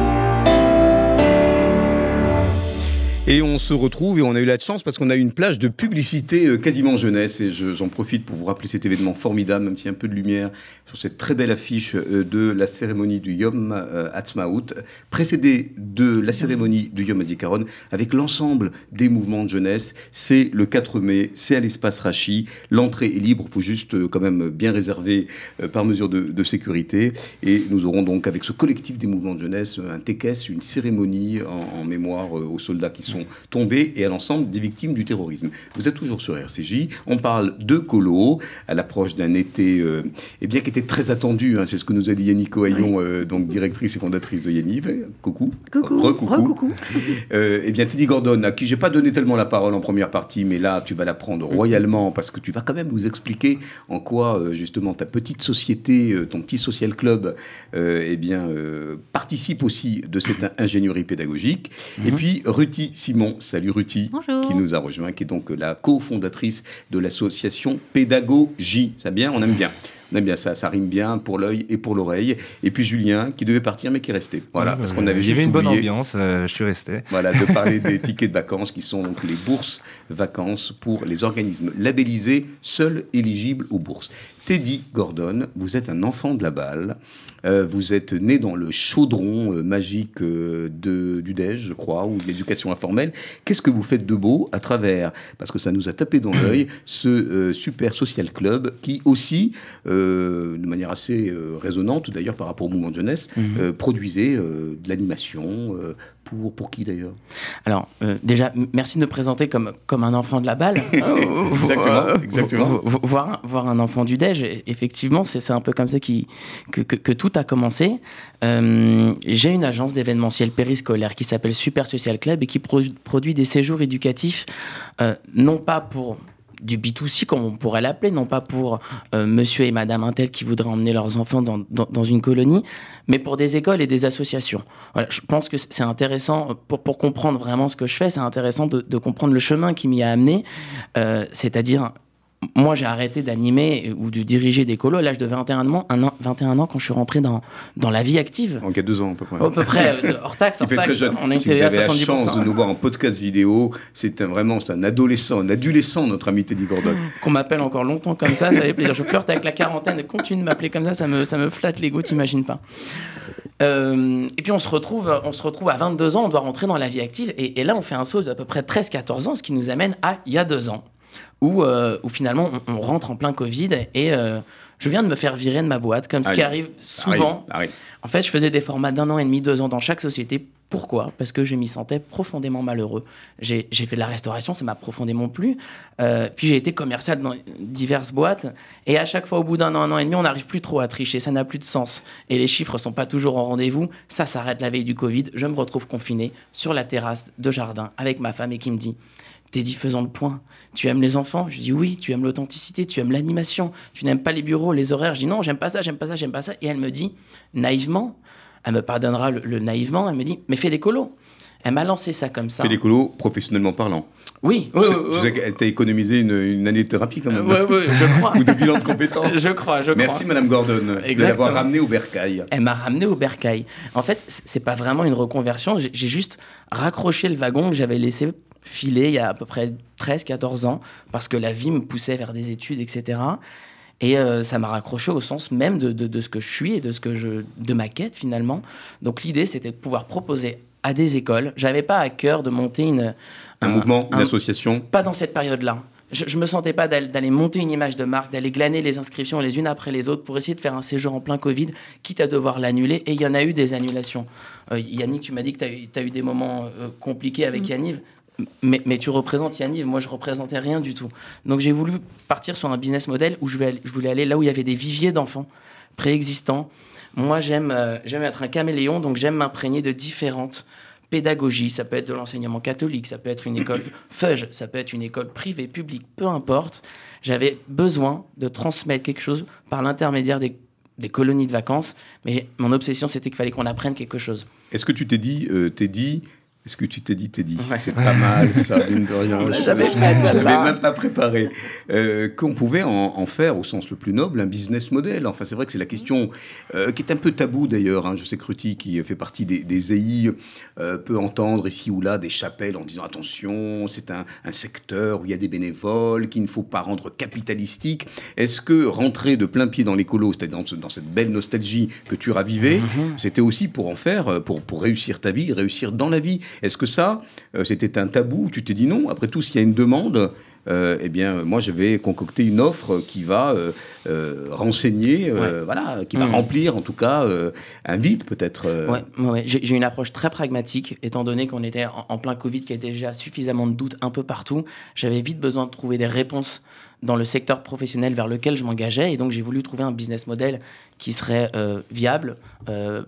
Et on se retrouve et on a eu la chance parce qu'on a une plage de publicité euh, quasiment jeunesse. Et j'en profite pour vous rappeler cet événement formidable, même a un peu de lumière, sur cette très belle affiche euh, de la cérémonie du Yom euh, Ha'atzmaut, précédée de la cérémonie du Yom HaZikaron, avec l'ensemble des mouvements de jeunesse. C'est le 4 mai, c'est à l'espace Rachi. L'entrée est libre, il faut juste quand même bien réserver par mesure de, sécurité. Et nous aurons donc avec ce collectif des mouvements de jeunesse un TKS, une cérémonie en, en mémoire aux soldats qui sont sont tombés et à l'ensemble des victimes du terrorisme. Vous êtes toujours sur RCJ. On parle de colo à l'approche d'un été euh, eh bien, qui était très attendu. Hein. c'est ce que nous a dit Yannick Ohaillon, euh, donc directrice et fondatrice de Yanniv. Coucou. Coucou. Re-coucou. Euh, eh bien, Teddy Gordon, à qui j'ai pas donné tellement la parole en première partie, mais là, tu vas la prendre royalement parce que tu vas quand même nous expliquer en quoi, justement, ta petite société, ton petit social club, eh bien, participe aussi de cette ingénierie pédagogique. Et mhm. puis, Ruti Simon, salut Ruti, qui nous a rejoint, qui est donc la cofondatrice de l'association Pédagogie. Ça bien? On aime bien. On aime bien ça, ça rime bien pour l'œil et pour l'oreille. Et puis Julien, qui devait partir mais qui est resté. Voilà, parce qu'on avait J'avais une bonne ambiance, euh, je suis resté. Voilà, de parler des tickets de vacances qui sont donc les bourses vacances pour les organismes labellisés, seuls éligibles aux bourses. Teddy Gordon, vous êtes un enfant de la balle. Euh, vous êtes né dans le chaudron euh, magique euh, de, du DEJ, je crois, ou de l'éducation informelle. Qu'est-ce que vous faites de beau à travers, parce que ça nous a tapé dans l'œil, ce super social club qui aussi, de manière assez résonante d'ailleurs par rapport au mouvement de jeunesse, mhm. produisait de l'animation, pour, pour qui d'ailleurs Alors, euh, déjà, merci de me présenter comme, comme un enfant de la balle. exactement, exactement. Voir, voir un enfant du déj, effectivement, c'est un peu comme ça qui, que, que, tout a commencé. Euh, j'ai une agence d'événementiel périscolaire qui s'appelle Super Social Club et qui produit des séjours éducatifs, euh, non pas pour du B2C, comme on pourrait l'appeler, non pas pour euh, monsieur et madame Intel qui voudraient emmener leurs enfants dans, une colonie, mais pour des écoles et des associations. Voilà, je pense que c'est intéressant, pour, comprendre vraiment ce que je fais, c'est intéressant de, de, comprendre le chemin qui m'y a amené, euh, c'est-à-dire moi, j'ai arrêté d'animer ou de diriger des colos à l'âge de 21 ans, an, 21 ans quand je suis rentré dans, dans la vie active. Donc, il y a deux ans à peu près. À peu près, euh, hors taxe, hors taxe. Jeune. On a une si vous avez la chance de nous voir en podcast vidéo, c'est vraiment un adolescent, un adolescent, notre ami Teddy Gordon. Qu'on m'appelle encore longtemps comme ça, ça fait plaisir. Je flirte avec la quarantaine continue de m'appeler comme ça, ça me, ça me flatte l'ego, t'imagines pas. Euh, et puis on se, retrouve, on se retrouve à 22 ans, on doit rentrer dans la vie active. Et, et là, on fait un saut d'à peu près 13-14 ans, ce qui nous amène à il y a deux ans où, euh, où finalement on, rentre en plein Covid et euh, je viens de me faire virer de ma boîte, comme ce qui arrive souvent. En fait, je faisais des formats d'un an et demi, deux ans dans chaque société. Pourquoi? Parce que je m'y sentais profondément malheureux. J'ai fait de la restauration, ça m'a profondément plu. Euh, puis j'ai été commercial dans diverses boîtes. Et à chaque fois, au bout d'un an, un an et demi, on n'arrive plus trop à tricher. Ça n'a plus de sens. Et les chiffres sont pas toujours en rendez-vous. Ça s'arrête la veille du Covid. Je me retrouve confiné sur la terrasse de jardin avec ma femme et qui me dit T'es dit faisant le point. Tu aimes les enfants? Je dis oui. Tu aimes l'authenticité, tu aimes l'animation. Tu n'aimes pas les bureaux, les horaires? Je dis non, j'aime pas ça, j'aime pas ça, j'aime pas ça. Et elle me dit naïvement, elle me pardonnera le, naïvement, elle me dit mais fais des colos. Elle m'a lancé ça comme ça. Fais des colos professionnellement parlant. Oui. oui, Elle t'a économisé une, année de thérapie quand même. Oui, oui, je crois. Ou de bilan de compétences. je crois, je Merci Madame Gordon de l'avoir ramené au bercail. Elle m'a ramené au bercail. En fait, c'est pas vraiment une reconversion. J'ai juste raccroché le wagon que j'avais laissé filé il y a à peu près 13-14 ans, parce que la vie me poussait vers des études, etc. Et euh, ça m'a raccroché au sens même de, de, ce que je suis et de, ce que je, de ma quête finalement. Donc l'idée, c'était de pouvoir proposer à des écoles. J'avais pas à cœur de monter une, un, mouvement, une association? Pas dans cette période-là. je, je me sentais pas d'aller monter une image de marque, d'aller glaner les inscriptions les unes après les autres pour essayer de faire un séjour en plein Covid, quitte à devoir l'annuler. Et il y en a eu des annulations. Euh, Yannick, tu m'as dit que tu as, eu- des moments euh, compliqués avec Mm. Yanniv. Mais, mais tu représentes Yanniv, moi je représentais rien du tout. Donc j'ai voulu partir sur un business model où je, vais aller- je voulais aller là où il y avait des viviers d'enfants préexistants. Moi j'aime euh, j'aime être un caméléon, donc j'aime m'imprégner de différentes pédagogies. Ça peut être de l'enseignement catholique, ça peut être une école FUJ, ça peut être une école privée, publique, peu importe. J'avais besoin de transmettre quelque chose par l'intermédiaire des, des colonies de vacances, mais mon obsession c'était qu'il fallait qu'on apprenne quelque chose. Est-ce que tu t'es dit, euh, t'es dit, est-ce que tu t'es dit, t'es dit, Ouais. c'est pas mal ça, mine de rien. Je- l'avais même pas préparé. Euh, Qu'on pouvait en, en faire, au sens le plus noble, un business model. Enfin, c'est vrai que c'est la question euh, qui est un peu tabou d'ailleurs. hein. Je sais que Ruti, qui fait partie des, des EI, euh, peut entendre ici ou là des chapelles en disant attention, c'est un, un secteur où il y a des bénévoles, qu'il ne faut pas rendre capitalistique. Est-ce que rentrer de plein pied dans l'écolo, c'est-à-dire dans, ce- dans cette belle nostalgie que tu ravivais, Mhm. c'était aussi pour en faire, euh, pour, pour réussir ta vie, réussir dans la vie? Est-ce que ça, euh, c'était un tabou Tu t'es dit non Après tout, s'il y a une demande, euh, eh bien, moi, je vais concocter une offre qui va euh, euh, renseigner, voilà, qui va Mhm. remplir, en tout cas, un vide peut-être. Ouais. J'ai une approche très pragmatique, étant donné qu'on était en, en plein Covid, qu'il y avait déjà suffisamment de doutes un peu partout. J'avais vite besoin de trouver des réponses dans le secteur professionnel vers lequel je m'engageais, et donc j'ai voulu trouver un business model qui serait euh, viable, euh,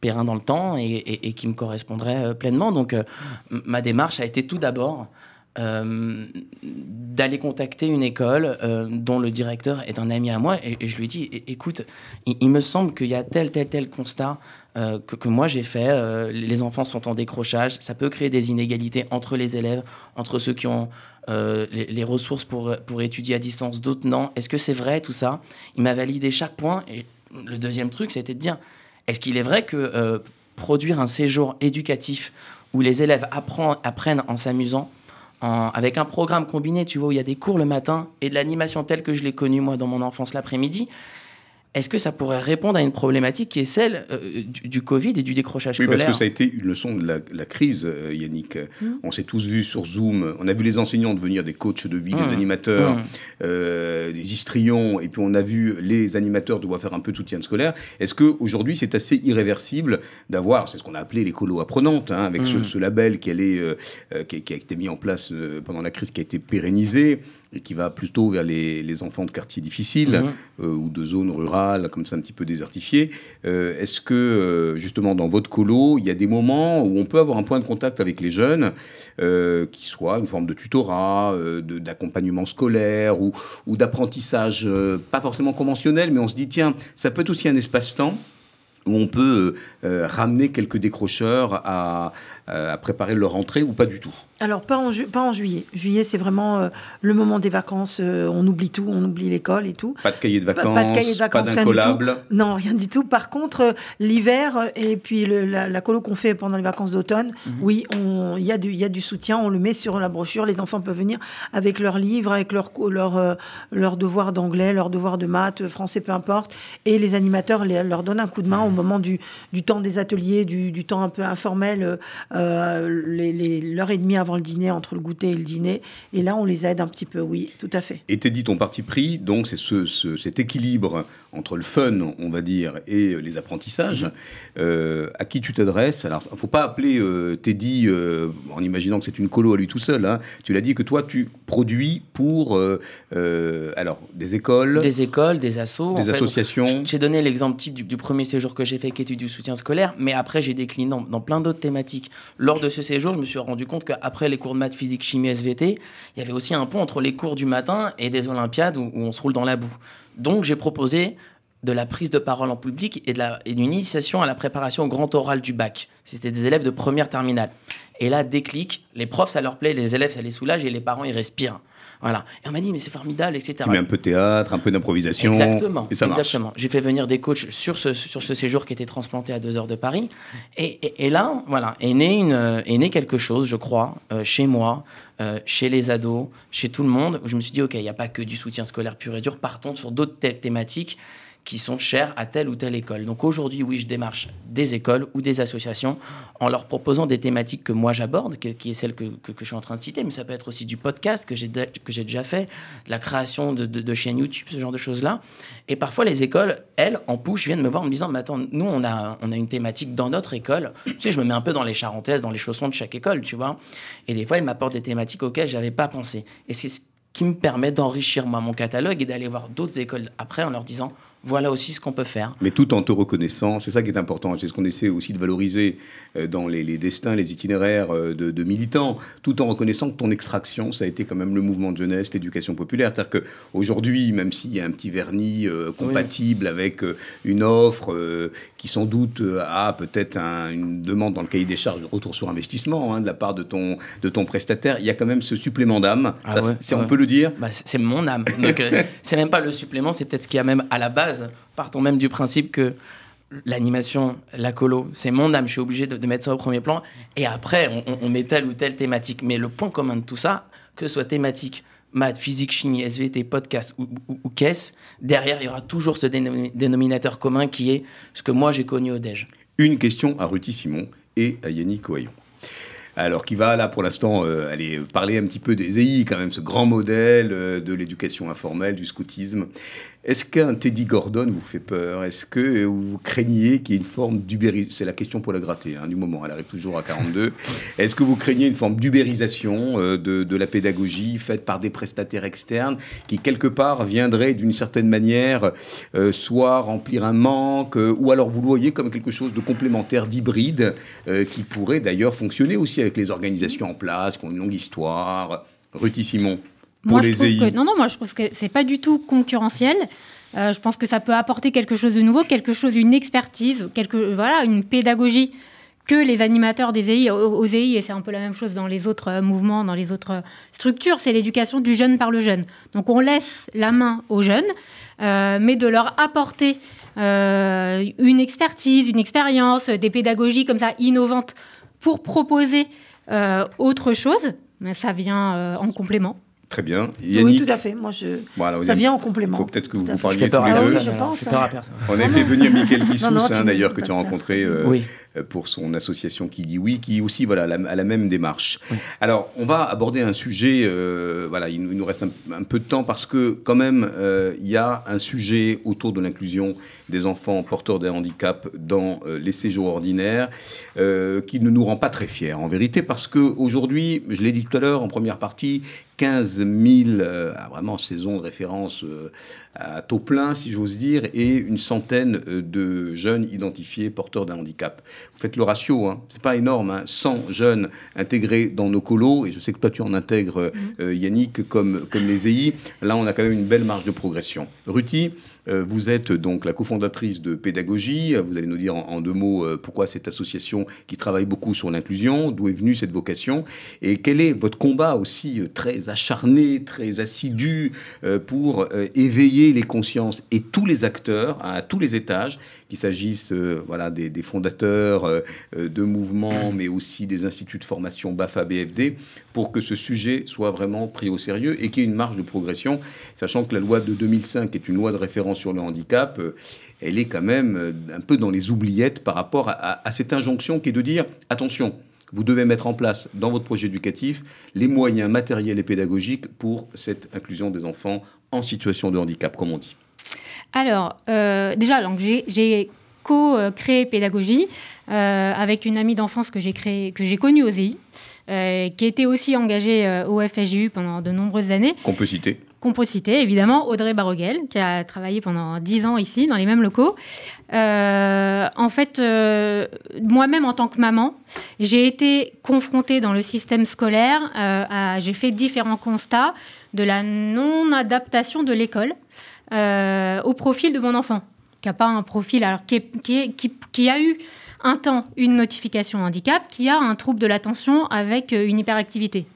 périn dans le temps, et, qui me correspondrait euh, pleinement. Donc euh, ma démarche a été tout d'abord euh, d'aller contacter une école euh, dont le directeur est un ami à moi et, je lui "É- écoute il, me semble qu'il y a tel tel tel constat euh, que, que moi j'ai fait les enfants sont en décrochage ça peut créer des inégalités entre les élèves entre ceux qui ont les, les ressources pour, pour étudier à distance d'autres non. Est-ce que c'est vrai tout ça? Il m'a validé chaque point et le deuxième truc c'était de dire est-ce qu'il est vrai que produire un séjour éducatif où les élèves apprennent en s'amusant en- avec un programme combiné, tu vois, où il y a des cours le matin et de l'animation telle que je l'ai connue moi dans mon enfance l'après-midi, est-ce que ça pourrait répondre à une problématique qui est celle euh, du, du Covid et du décrochage Oui, parce scolaire que ça a été une leçon de la, la crise, euh, Yannick. Mm. On s'est tous vus sur Zoom. On a vu les enseignants devenir des coachs de vie, des animateurs, Mm. euh, des histrions, et puis on a vu les animateurs devoir faire un peu de soutien scolaire. Est-ce qu'aujourd'hui, c'est assez irréversible d'avoir, c'est ce qu'on a appelé l'écolo apprenante, hein, avec ce, ce label qui, allait, qui, qui a été mis en place pendant la crise, qui a été pérennisé et qui va plutôt vers les, les enfants de quartiers difficiles Mhm. euh, ou de zones rurales, comme ça un petit peu désertifiées. Euh, Est-ce que, euh, justement, dans votre colo, il y a des moments où on peut avoir un point de contact avec les jeunes, qui soit une forme de tutorat, d'accompagnement scolaire ou, ou d'apprentissage, pas forcément conventionnel, mais on se dit, tiens, ça peut être aussi un espace-temps où on peut euh, ramener quelques décrocheurs à, à préparer leur rentrée ou pas du tout Alors, pas en, ju- pas en juillet. Juillet, c'est vraiment euh, le moment des vacances. euh, on oublie tout, on oublie l'école et tout. Pas de cahier de Pas- vacances, pas de cahier de vacances, rien du d'incollable Non, rien du tout. Par contre, euh, l'hiver euh, et puis le- la, la colo qu'on fait pendant les vacances d'automne, Mhm. oui, il y, a du- il y a du soutien. On le met sur la brochure. Les enfants peuvent venir avec leurs livres, avec leurs euh, devoirs d'anglais, leurs devoirs de maths, euh, français, peu importe. Et les animateurs les- leur donnent un coup de main au moment du, du temps des ateliers, du, du temps un peu informel, euh, les- les- l'heure et demie avant le dîner, entre le goûter et le dîner. Et là, on les aide un petit peu, oui, tout à fait. Et t'es dit ton parti pris, donc c'est ce, ce- cet équilibre entre le fun, on va dire, et les apprentissages. Euh, à qui tu t'adresses? Alors, il ne faut pas appeler euh, Teddy euh, en imaginant que c'est une colo à lui tout seul. hein. Tu l'as dit que toi, tu produis pour euh, euh, alors des écoles, Des écoles, des assos. des en fait. associations. J'ai donné l'exemple type du, du premier séjour que j'ai fait, qui était du soutien scolaire, mais après j'ai décliné dans, dans plein d'autres thématiques. Lors de ce séjour, je me suis rendu compte qu'après les cours de maths, physique, chimie, SVT, il y avait aussi un pont entre les cours du matin et des Olympiades où, on se roule dans la boue. Donc j'ai proposé de la prise de parole en public et d'une initiation à la préparation au grand oral du bac. C'était des élèves de première terminale. Et là, déclic, les profs, ça leur plaît, les élèves, ça les soulage et les parents, ils respirent. Voilà. Et on m'a dit, mais c'est formidable, etc. Tu mets un peu de théâtre, un peu d'improvisation. Exactement. Et ça marche. exactement. J'ai fait venir des coachs sur ce, sur ce séjour qui était transplanté à deux heures de Paris. Et, et- et là, voilà, est né, une, euh, est né quelque chose, je crois, euh, chez moi, euh, chez les ados, chez tout le monde, où je me suis dit, OK, il n'y a pas que du soutien scolaire pur et dur, partons sur d'autres thé- thématiques qui sont chers à telle ou telle école. Donc aujourd'hui, oui, je démarche des écoles ou des associations en leur proposant des thématiques que moi j'aborde, qui est celle que, que, je suis en train de citer, mais ça peut être aussi du podcast que j'ai déjà fait, de la création de, de, chaînes YouTube, ce genre de choses-là. Et parfois, les écoles, elles, en push, viennent me voir en me disant, mais attends, nous, on a, on a une thématique dans notre école. Tu sais, je me mets un peu dans les charentaises, dans les chaussons de chaque école, tu vois. Et des fois, ils m'apportent des thématiques auxquelles je n'avais pas pensé. Et c'est ce qui me permet d'enrichir mon catalogue et d'aller voir d'autres écoles après en leur disant voilà aussi ce qu'on peut faire. Mais tout en te reconnaissant, c'est ça qui est important, c'est ce qu'on essaie aussi de valoriser euh, dans les, destins, les itinéraires euh, de, militants, tout en reconnaissant que ton extraction, ça a été quand même le mouvement de jeunesse, l'éducation populaire. C'est-à-dire qu'aujourd'hui, même s'il y a un petit vernis euh, compatible avec une offre qui sans doute a peut-être une demande dans le cahier des charges de retour sur investissement hein, de la part de ton, de ton prestataire, il y a quand même ce supplément d'âme, ah si on peut le dire. Bah, c'est mon âme. c'est même pas le supplément, c'est peut-être ce qu'il y a même à la base partons même du principe que l'animation, la colo, c'est mon âme, je suis obligé de, mettre ça au premier plan, et après, on, met telle ou telle thématique. Mais le point commun de tout ça, que ce soit thématique, maths, physique, chimie, SVT, podcast ou, caisse, derrière, il y aura toujours ce dénominateur commun qui est ce que moi j'ai connu au DEJ. Une question à Ruti Simon et à Yannick Oyon alors qui va là pour l'instant euh, aller parler un petit peu des EI, quand même, ce grand modèle euh, de l'éducation informelle, du scoutisme. Est-ce qu'un Teddy Gordon vous fait peur? Est-ce que vous craignez qu'il y ait une forme d'ubérisation? C'est la question pour la gratter hein, du moment, elle arrive toujours à 42. Est-ce que vous craignez une forme d'ubérisation euh, de, la pédagogie faite par des prestataires externes qui, quelque part, viendraient d'une certaine manière soit remplir un manque, ou alors vous le voyez comme quelque chose de complémentaire, d'hybride, qui pourrait d'ailleurs fonctionner aussi avec les organisations en place, qui ont une longue histoire? Ruti Simon, pour moi, les je que, Non, non, moi je trouve que c'est pas du tout concurrentiel. Euh, je pense que ça peut apporter quelque chose de nouveau, quelque chose, une expertise, quelque, voilà, une pédagogie que les animateurs des EI, aux EI, et c'est un peu la même chose dans les autres euh, mouvements, dans les autres structures, c'est l'éducation du jeune par le jeune. Donc on laisse la main aux jeunes, euh, mais de leur apporter une expertise, une expérience, des pédagogies comme ça innovantes pour proposer euh, autre chose, mais ça vient euh, en complément. Très bien. Yannick. Oui, tout à fait. Moi, je... ça vient en complément. Il faut peut-être que vous vous parliez tous les deux. je pense, On a fait venir Michael hein, d'ailleurs, que tu as rencontré euh, oui. Pour son association qui dit oui, qui aussi voilà, a la même démarche. Alors, on va aborder un sujet, voilà, il nous reste un, peu de temps parce que quand même, il y a un sujet autour de l'inclusion des enfants porteurs d'un handicap dans euh, les séjours ordinaires, euh, qui ne nous rend pas très fiers en vérité, parce qu'aujourd'hui, je l'ai dit tout à l'heure en première partie, 15 000, euh, vraiment saison de référence à taux plein, si j'ose dire, et une centaine de jeunes identifiés porteurs d'un handicap. Vous faites le ratio, hein, c'est pas énorme, hein, 100 jeunes intégrés dans nos colos, et je sais que toi tu en intègres, mmh. Yannick, comme, comme les EI. Là, on a quand même une belle marge de progression. Ruti, euh, vous êtes donc la cofondatrice de Pédagogie. Vous allez nous dire en, deux mots euh, pourquoi cette association qui travaille beaucoup sur l'inclusion, d'où est venue cette vocation et quel est votre combat aussi euh, très acharné, très assidu pour éveiller les consciences et tous les acteurs à tous les étages qu'il s'agisse euh, voilà, des, fondateurs euh, euh, de mouvements, mais aussi des instituts de formation BAFA, BFD, pour que ce sujet soit vraiment pris au sérieux et qu'il y ait une marge de progression, sachant que la loi de 2005 est une loi de référence sur le handicap elle est quand même un peu dans les oubliettes par rapport à, à, cette injonction qui est de dire attention, vous devez mettre en place dans votre projet éducatif les moyens matériels et pédagogiques pour cette inclusion des enfants en situation de handicap, comme on dit. Alors, euh, déjà, j'ai co-créé Pédagogie euh, avec une amie d'enfance que j'ai que j'ai connue aux EI, euh, qui était aussi engagée au FSJU pendant de nombreuses années. Qu'on peut citer qu'on peut citer, évidemment, Audrey Baroguel, qui a travaillé pendant dix ans ici, dans les mêmes locaux. en fait, moi-même, en tant que maman, j'ai été confrontée dans le système scolaire, j'ai fait différents constats de la non-adaptation de l'école euh, au profil de mon enfant, qui pas un profil, alors qui, a eu un temps une notification handicap, qui a un trouble de l'attention avec euh, une hyperactivité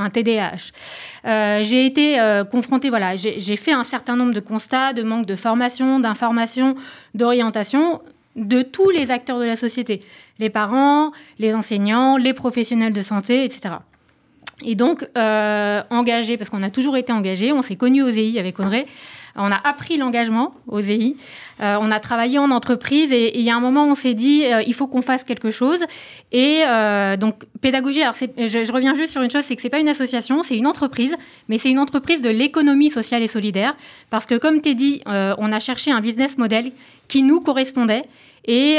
un TDAH. Euh, j'ai été confrontée, voilà, j'ai fait un certain nombre de constats de manque de formation, d'information, d'orientation de tous les acteurs de la société, les parents, les enseignants, les professionnels de santé, etc. Et donc, euh, engagé, parce qu'on a toujours été engagé, on s'est connus aux EI avec Audrey, on a appris l'engagement aux EI, euh, on a travaillé en entreprise et il y a un moment on s'est dit euh, il faut qu'on fasse quelque chose. Et euh, donc, pédagogie, alors je, reviens juste sur une chose c'est que ce n'est pas une association, c'est une entreprise, mais c'est une entreprise de l'économie sociale et solidaire. Parce que, comme tu dit, on a cherché un business model qui nous correspondait et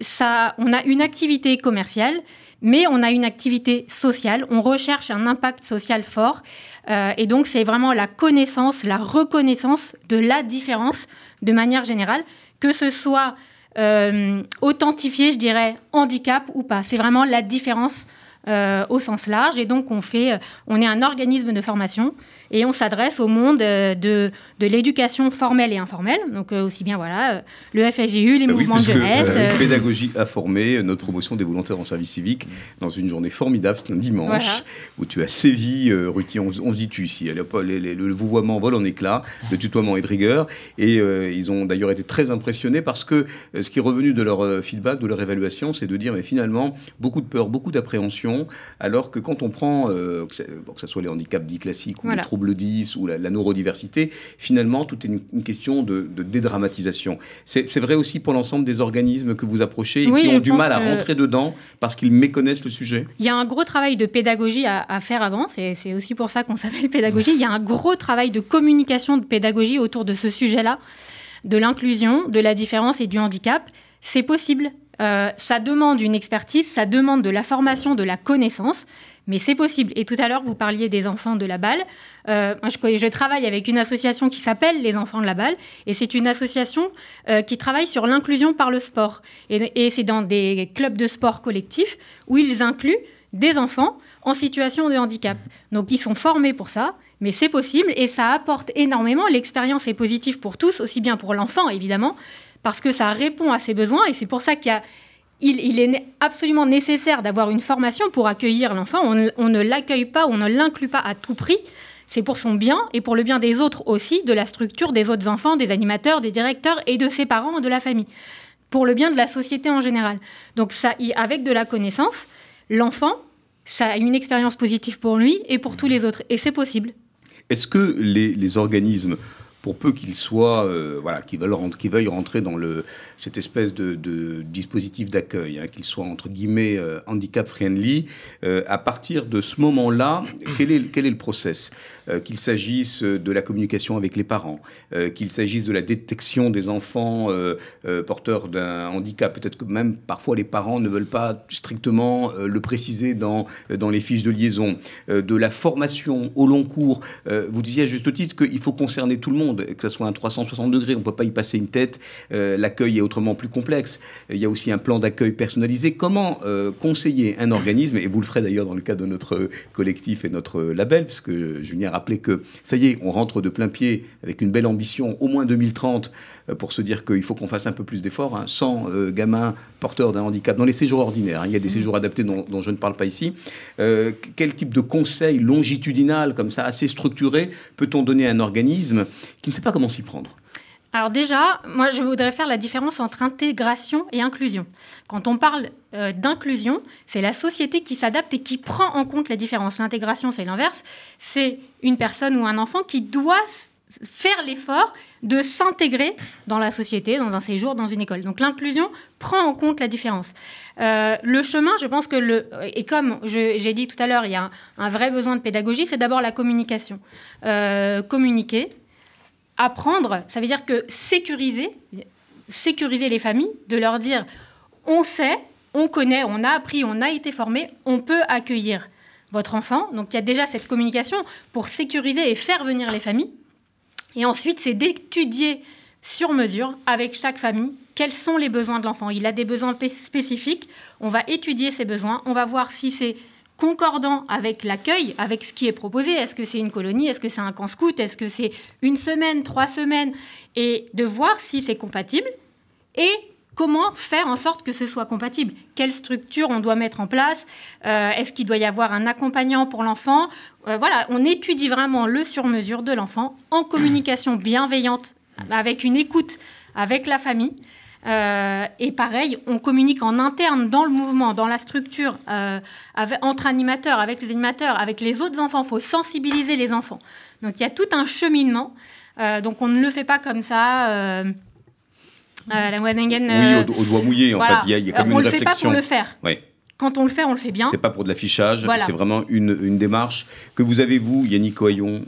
ça, on a une activité commerciale mais on a une activité sociale, on recherche un impact social fort, euh, et donc c'est vraiment la connaissance, la reconnaissance de la différence de manière générale, que ce soit euh, authentifié, je dirais, handicap ou pas. C'est vraiment la différence euh, au sens large. Et donc, on, fait, on est un organisme de formation et on s'adresse au monde euh, de, de l'éducation formelle et informelle. Donc, aussi bien voilà, le FSJU, les bah mouvements de jeunesse. pédagogie informée, notre promotion des volontaires en service civique, dans une journée formidable, c'est un dimanche, où tu as sévi, Ruti, on, se dit tu ici. le vouvoiement vole en éclats, le tutoiement est de rigueur. Et ils ont d'ailleurs été très impressionnés parce que ce qui est revenu de leur feedback, de leur évaluation, c'est de dire, mais finalement, beaucoup de peur, beaucoup d'appréhension alors que quand on prend, euh, que, ce soit les handicaps dits classiques ou les troubles 10 ou la, neurodiversité, finalement, tout est une, question de, dédramatisation. C'est vrai aussi pour l'ensemble des organismes que vous approchez et qui ont du mal à rentrer dedans parce qu'ils méconnaissent le sujet Il y a un gros travail de pédagogie à, faire avant, c'est aussi pour ça qu'on s'appelle pédagogie. Il y a un gros travail de communication, de pédagogie autour de ce sujet-là, de l'inclusion, de la différence et du handicap. C'est possible. Euh, ça demande une expertise, ça demande de la formation, de la connaissance, mais c'est possible. Et tout à l'heure, vous parliez des enfants de la balle. Euh, je, travaille avec une association qui s'appelle Les Enfants de la balle, et c'est une association euh, qui travaille sur l'inclusion par le sport. Et, c'est dans des clubs de sport collectifs où ils incluent des enfants en situation de handicap. Donc ils sont formés pour ça, mais c'est possible et ça apporte énormément. L'expérience est positive pour tous, aussi bien pour l'enfant évidemment, parce que ça répond à ses besoins et c'est pour ça qu'il il, est absolument nécessaire d'avoir une formation pour accueillir l'enfant. On, ne l'accueille pas, on ne l'inclut pas à tout prix. C'est pour son bien et pour le bien des autres aussi, de la structure des autres enfants, des animateurs, des directeurs et de ses parents de la famille. Pour le bien de la société en général. Donc avec de la connaissance, l'enfant, ça a une expérience positive pour lui et pour tous les autres. Et c'est possible. Est-ce que les organismes pour peu qu'ils soient, euh, voilà, qu'ils veuillent, rentrer dans le, cette espèce de, dispositif d'accueil, hein, qu'ils soient entre guillemets euh, handicap friendly, euh, à partir de ce moment-là, quel est, le process? Qu'il s'agisse de la communication avec les parents, qu'il s'agisse de la détection des enfants porteurs d'un handicap, peut-être que même parfois les parents ne veulent pas strictement le préciser dans, dans les fiches de liaison, de la formation au long cours. vous disiez à juste titre qu'il faut concerner tout le monde que ce soit un 360 degrés, on ne peut pas y passer une tête. Euh, l'accueil est autrement plus complexe. Il y a aussi un plan d'accueil personnalisé. Comment euh, conseiller un organisme, et vous le ferez d'ailleurs dans le cadre de notre collectif et notre label, puisque je viens rappeler que ça y est, on rentre de plein pied avec une belle ambition, au moins 2030, euh, pour se dire qu'il faut qu'on fasse un peu plus d'efforts. Hein, sans gamins porteurs d'un handicap, dans les séjours ordinaires, hein. il y a des mmh. séjours adaptés dont, dont, je ne parle pas ici. quel type de conseil longitudinal, comme ça, assez structuré, peut-on donner à un organisme qui ne sait pas comment s'y prendre? Alors déjà, moi je voudrais faire la différence entre intégration et inclusion. Quand on parle euh, d'inclusion, c'est la société qui s'adapte et qui prend en compte la différence. L'intégration, c'est l'inverse. C'est une personne ou un enfant qui doit faire l'effort de s'intégrer dans la société, dans un séjour, dans une école. Donc l'inclusion prend en compte la différence. Euh, le chemin, je pense que le et comme j'ai dit tout à l'heure, il y a un, vrai besoin de pédagogie, c'est d'abord la communication. Euh, communiquer, apprendre, ça veut dire que sécuriser, sécuriser les familles, de leur dire on sait, on connaît, on a appris, on a été formé, on peut accueillir votre enfant. Donc il y a déjà cette communication pour sécuriser et faire venir les familles. Et ensuite, c'est d'étudier sur mesure avec chaque famille quels sont les besoins de l'enfant. Il a des besoins spécifiques, on va étudier ces besoins, on va voir si c'est concordant avec l'accueil, avec ce qui est proposé. Est-ce que c'est une colonie? Est-ce que c'est un camp scout? Est-ce que c'est une semaine, trois semaines? Et de voir si c'est compatible et comment faire en sorte que ce soit compatible? Quelle structure on doit mettre en place? Euh, Est-ce qu'il doit y avoir un accompagnant pour l'enfant? Euh, Voilà, on étudie vraiment le sur-mesure de l'enfant en communication bienveillante, avec une écoute avec la famille. Euh, et pareil, on communique en interne dans le mouvement, dans la structure, entre animateurs, avec les animateurs, avec les autres enfants. Il faut sensibiliser les enfants. Donc il y a tout un cheminement. Donc on ne le fait pas comme ça. La oui, au, doigt mouillé, en fait. Il y a, il y a comme on une réflexion. On ne le fait pas pour le faire. Oui. Quand on le fait, on le fait bien. C'est pas pour de l'affichage, c'est vraiment une, une, démarche que vous avez, vous, Yannick Oyon,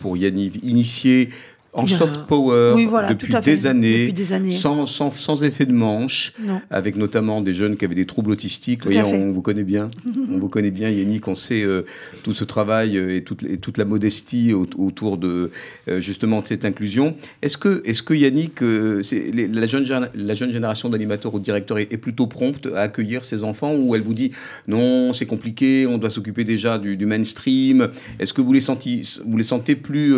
pour Yannick, initier en soft power depuis, des années, Sans, sans, sans, effet de manche, avec notamment des jeunes qui avaient des troubles autistiques. Vous voyez, on vous connaît bien, on vous connaît bien, Yannick, on sait euh, tout ce travail euh, et, toute, et, toute, la modestie autour de euh, justement de cette inclusion. Est-ce que, est -ce que Yannick, la, jeune, la jeune génération d'animateurs ou de directeurs est, plutôt prompte à accueillir ces enfants ou elle vous dit non, c'est compliqué, on doit s'occuper déjà du, mainstream? Est-ce que vous les, sentez, vous les sentez plus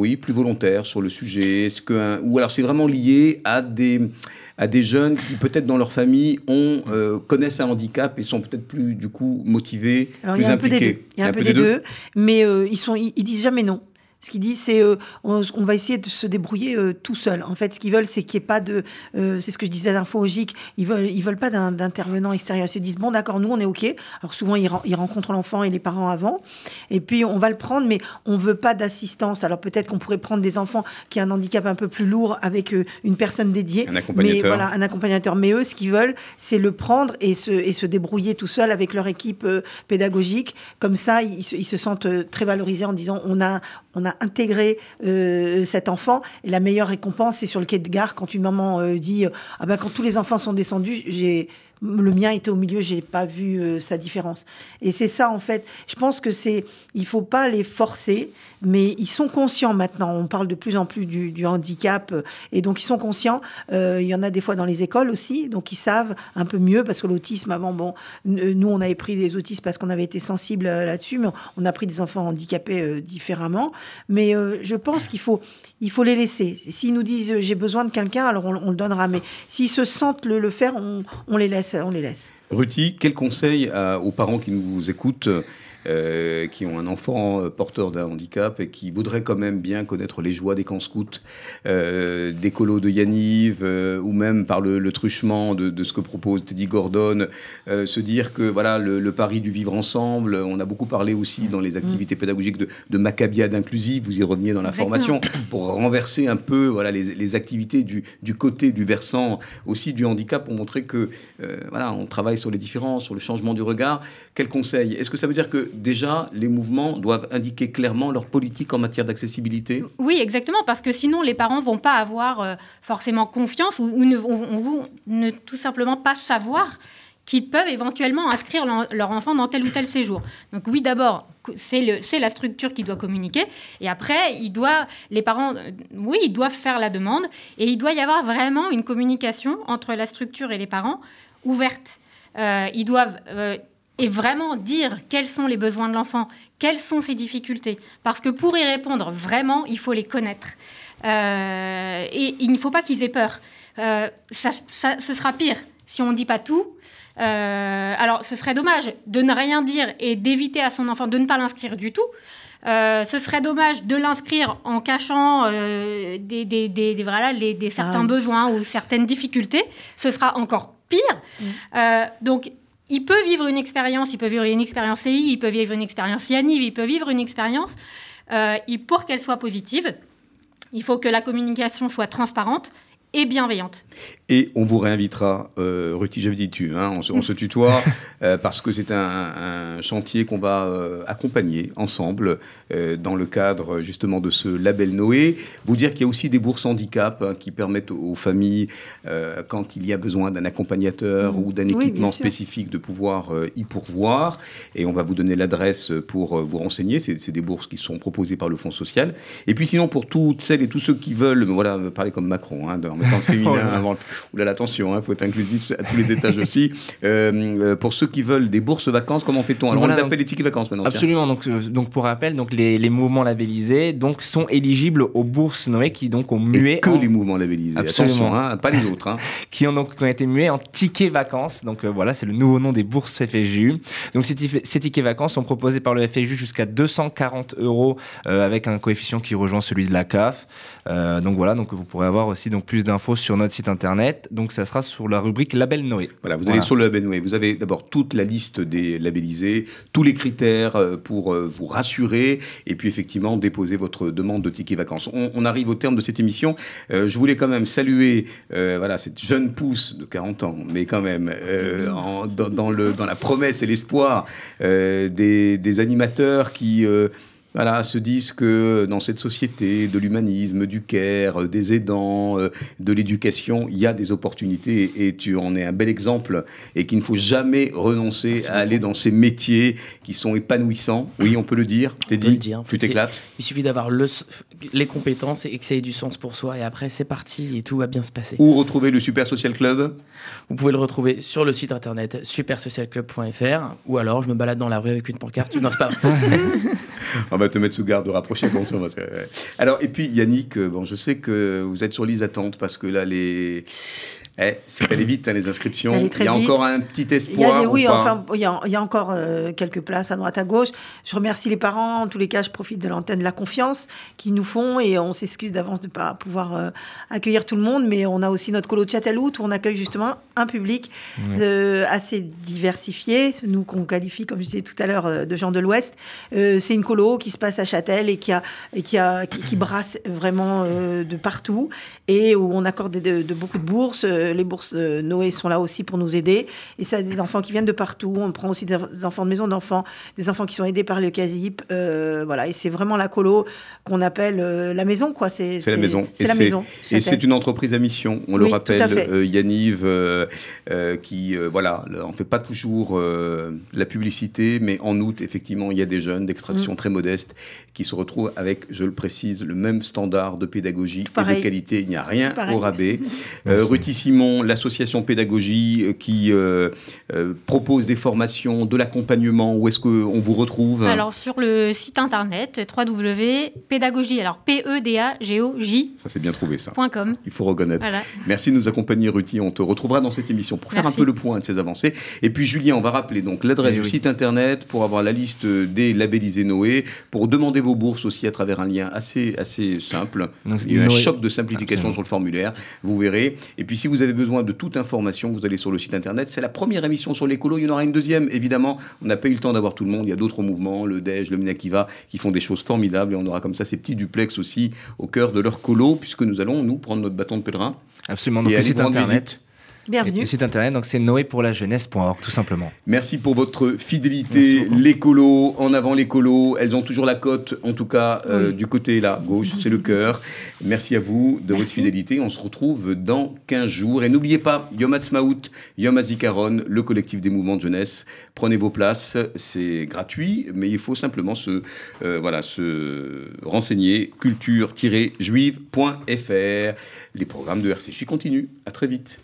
oui, plus volontaires sur le sujet Est-ce que, Ou alors c'est vraiment lié à des, à des jeunes qui peut-être dans leur famille ont, euh, connaissent un handicap et sont peut-être plus du coup motivés, plus impliqués. Il y a un peu des deux, mais euh, ils, sont, ils disent jamais non. Ce qu'ils disent, c'est euh, on, va essayer de se débrouiller euh, tout seul. En fait, ce qu'ils veulent, c'est qu'il n'y ait pas de. Euh, c'est ce que je disais l'info Ils veulent, ils veulent pas d'intervenant extérieur. Ils se disent bon, d'accord, nous, on est OK. Alors souvent, ils, ils rencontrent l'enfant et les parents avant. Et puis, on va le prendre, mais on veut pas d'assistance. Alors peut-être qu'on pourrait prendre des enfants qui ont un handicap un peu plus lourd avec une personne dédiée. Un accompagnateur. Mais voilà, un accompagnateur. Mais eux, ce qu'ils veulent, c'est le prendre et se, et se débrouiller tout seul avec leur équipe pédagogique. Comme ça, ils, ils se sentent très valorisés en disant on a, on a intégré euh, cet enfant. Et la meilleure récompense, c'est sur le quai de gare quand une maman euh, dit ah ben quand tous les enfants sont descendus, j'ai le mien était au milieu, j'ai pas vu euh, sa différence. Et c'est ça en fait. Je pense que c'est, il faut pas les forcer, mais ils sont conscients maintenant. On parle de plus en plus du, handicap, euh, et donc ils sont conscients. Euh, il y en a des fois dans les écoles aussi, donc ils savent un peu mieux parce que l'autisme avant, bon, nous on avait pris des autistes parce qu'on avait été sensible là-dessus, mais on a pris des enfants handicapés différemment. Mais je pense qu'il faut, il faut les laisser. S'ils nous disent j'ai besoin de quelqu'un, alors on, le donnera. Mais s'ils se sentent le, faire, on, les laisse, on les laisse. Ruti, quel conseil aux parents qui nous écoutent euh, qui ont un enfant euh, porteur d'un handicap et qui voudraient quand même bien connaître les joies des camps scouts, euh, des colos de Yaniv, ou même par le, truchement de, ce que propose Teddy Gordon, se dire que voilà le, pari du vivre ensemble, on a beaucoup parlé aussi dans les activités pédagogiques de, de Maccabiade inclusive, vous y reveniez dans la formation, pour renverser un peu voilà, les, activités du, du, côté du versant aussi du handicap pour montrer que voilà, on travaille sur les différences, sur le changement du regard. Quel conseil? Est-ce que ça veut dire que déjà, les mouvements doivent indiquer clairement leur politique en matière d'accessibilité Oui, exactement, parce que sinon, les parents vont pas avoir euh, forcément confiance ou, ne vont ne tout simplement pas savoir qu'ils peuvent éventuellement inscrire leur enfant dans tel ou tel séjour. Donc oui, d'abord, c'est la structure qui doit communiquer. Et après, il doit, les parents, euh, oui, ils doivent faire la demande. Et il doit y avoir vraiment une communication entre la structure et les parents ouverte. Euh, ils doivent et vraiment dire quels sont les besoins de l'enfant, quelles sont ses difficultés. Parce que pour y répondre vraiment, il faut les connaître. Euh, et il ne faut pas qu'ils aient peur. Euh, ça, ce sera pire si on ne dit pas tout. Euh, alors, ce serait dommage de ne rien dire et d'éviter à son enfant de ne pas l'inscrire du tout. ce serait dommage de l'inscrire en cachant des, des, des, voilà, les, des certains ah besoins ou certaines difficultés. Ce sera encore pire. Donc, il peut vivre une expérience, il peut vivre une expérience CI, il peut vivre une expérience Yaniv, il peut vivre une expérience. Euh, pour qu'elle soit positive, il faut que la communication soit transparente et bienveillante. Et on vous réinvitera, euh, Ruti, j'avais dit tu, hein, on, se, tutoie, euh, parce que c'est un, chantier qu'on va euh, accompagner ensemble euh, dans le cadre justement de ce label Noé. Vous dire qu'il y a aussi des bourses handicap hein, qui permettent aux, familles, quand il y a besoin d'un accompagnateur mmh. ou d'un équipement spécifique, de pouvoir y pourvoir. Et on va vous donner l'adresse pour vous renseigner. C'est des bourses qui sont proposées par le Fonds social. Et puis sinon, pour toutes celles et tous ceux qui veulent, voilà, parler comme Macron, hein, en mettant le féminin avant oulala, attention, il hein, faut être inclusif à tous les étages aussi. pour ceux qui veulent des bourses vacances, comment fait-on Alors, on les appelle les tickets vacances maintenant. Absolument. Donc, donc, pour rappel, donc les, les, mouvements labellisés donc, sont éligibles aux bourses Noé qui donc ont mué. que les mouvements labellisés. Absolument. Attention, hein, pas les autres. Hein. qui, ont donc, qui ont été mués en tickets vacances. Donc, voilà, c'est le nouveau nom des bourses FSJU. Donc, ces, ces tickets vacances sont proposés par le FSJU jusqu'à 240 euros avec un coefficient qui rejoint celui de la CAF. Euh, donc voilà, donc vous pourrez avoir aussi donc plus d'infos sur notre site internet. Donc ça sera sur la rubrique Label Noé. Voilà, vous allez sur le Label Noé. Vous avez d'abord toute la liste des labellisés, tous les critères euh, pour euh, vous rassurer et puis effectivement déposer votre demande de ticket vacances. On, arrive au terme de cette émission. je voulais quand même saluer voilà cette jeune pousse de 40 ans, mais quand même dans, le, dans la promesse et l'espoir des, des, animateurs qui voilà, se disent que dans cette société de l'humanisme, du care, euh, des aidants, euh, de l'éducation, il y a des opportunités et tu en es un bel exemple et qu'il ne faut jamais renoncer à aller dans ces métiers qui sont épanouissants. Oui, on peut le dire. T'es dit, le dire. tu t'éclates? Il suffit d'avoir le, les compétences et que ça ait du sens pour soi et après c'est parti et tout va bien se passer. Où retrouver le Super Social Club? Vous pouvez le retrouver sur le site internet supersocialclub.fr ou alors je me balade dans la rue avec une pancarte. non, c'est pas. On va te mettre sous garde, rapprocher attention. Alors, et puis Yannick, euh, bon, je sais que vous êtes sur liste d'attente parce que là, les, eh, c'est allé vite, hein, les inscriptions. Il y a encore un petit espoir. oui, enfin, il y, a, encore euh, quelques places à droite, à gauche. Je remercie les parents. En tous les cas, je profite de l'antenne de la confiance qu'ils nous font et on s'excuse d'avance de ne pas pouvoir euh, accueillir tout le monde. Mais on a aussi notre colo de Châteloup où on accueille justement un public euh, assez diversifié. Nous, qu'on qualifie, comme je disais tout à l'heure, de gens de l'Ouest. c'est une colo qui se passe à Châtel et qui, a, et qui, a, qui, brasse vraiment de partout et où on accorde de beaucoup de bourses les bourses Noé sont là aussi pour nous aider. Et ça, des enfants qui viennent de partout. On prend aussi des enfants de maison d'enfants, des enfants qui sont aidés par le CASIP. Euh, voilà, et c'est vraiment la colo qu'on appelle euh, la maison, quoi. C'est la maison. C'est la maison. Et c'est une entreprise à mission. On le rappelle, euh, Yaniv, qui, voilà, on fait pas toujours la publicité, mais en août, effectivement, il y a des jeunes d'extraction mm. très modeste qui se retrouvent avec, je le précise, le même standard de pédagogie et de qualité. Il n'y a rien au rabais. Ruti Simon, l'association pédagogie euh, qui euh, euh, propose des formations, de l'accompagnement. Où est-ce qu'on vous retrouve? Alors, sur le site internet www.pédagogie, alors P-E-D-A-G-O-J. Ça, c'est bien trouvé, ça. .com. Il faut reconnaître. Merci de nous accompagner, Ruti. On te retrouvera dans cette émission pour faire un peu le point de ces avancées. Et puis, Julien, on va rappeler donc l'adresse eh du site internet pour avoir la liste des labellisés Noé, pour demander vos bourses aussi à travers un lien assez, assez simple. Il y a un choc de simplification sur le formulaire, vous verrez. Et puis, si vous avez besoin de toute information, vous allez sur le site internet. C'est la première émission sur l'écolo. Il y en aura une deuxième, évidemment. On n'a pas eu le temps d'avoir tout le monde. Il y a d'autres mouvements, le DEJ, le Minakiva, qui font des choses formidables. Et on aura comme ça ces petits duplex aussi au cœur de leur colo, puisque nous allons, nous, prendre notre bâton de pèlerin. Absolument. Donc, le site internet. Bienvenue. Le site internet, donc c'est noépourlajeunesse.org, tout simplement. Merci pour votre fidélité. L'écolo, en avant l'écolo, elles ont toujours la cote, en tout cas euh, du côté là, gauche, c'est le cœur. Merci à vous de votre fidélité. On se retrouve dans 15 jours. Et n'oubliez pas, Yom Ha'atzmaut, Yom HaZikaron, le collectif des mouvements de jeunesse. Prenez vos places, c'est gratuit, mais il faut simplement se, euh, voilà, se renseigner culture-juive.fr. Les programmes de RCJ continuent. À très vite.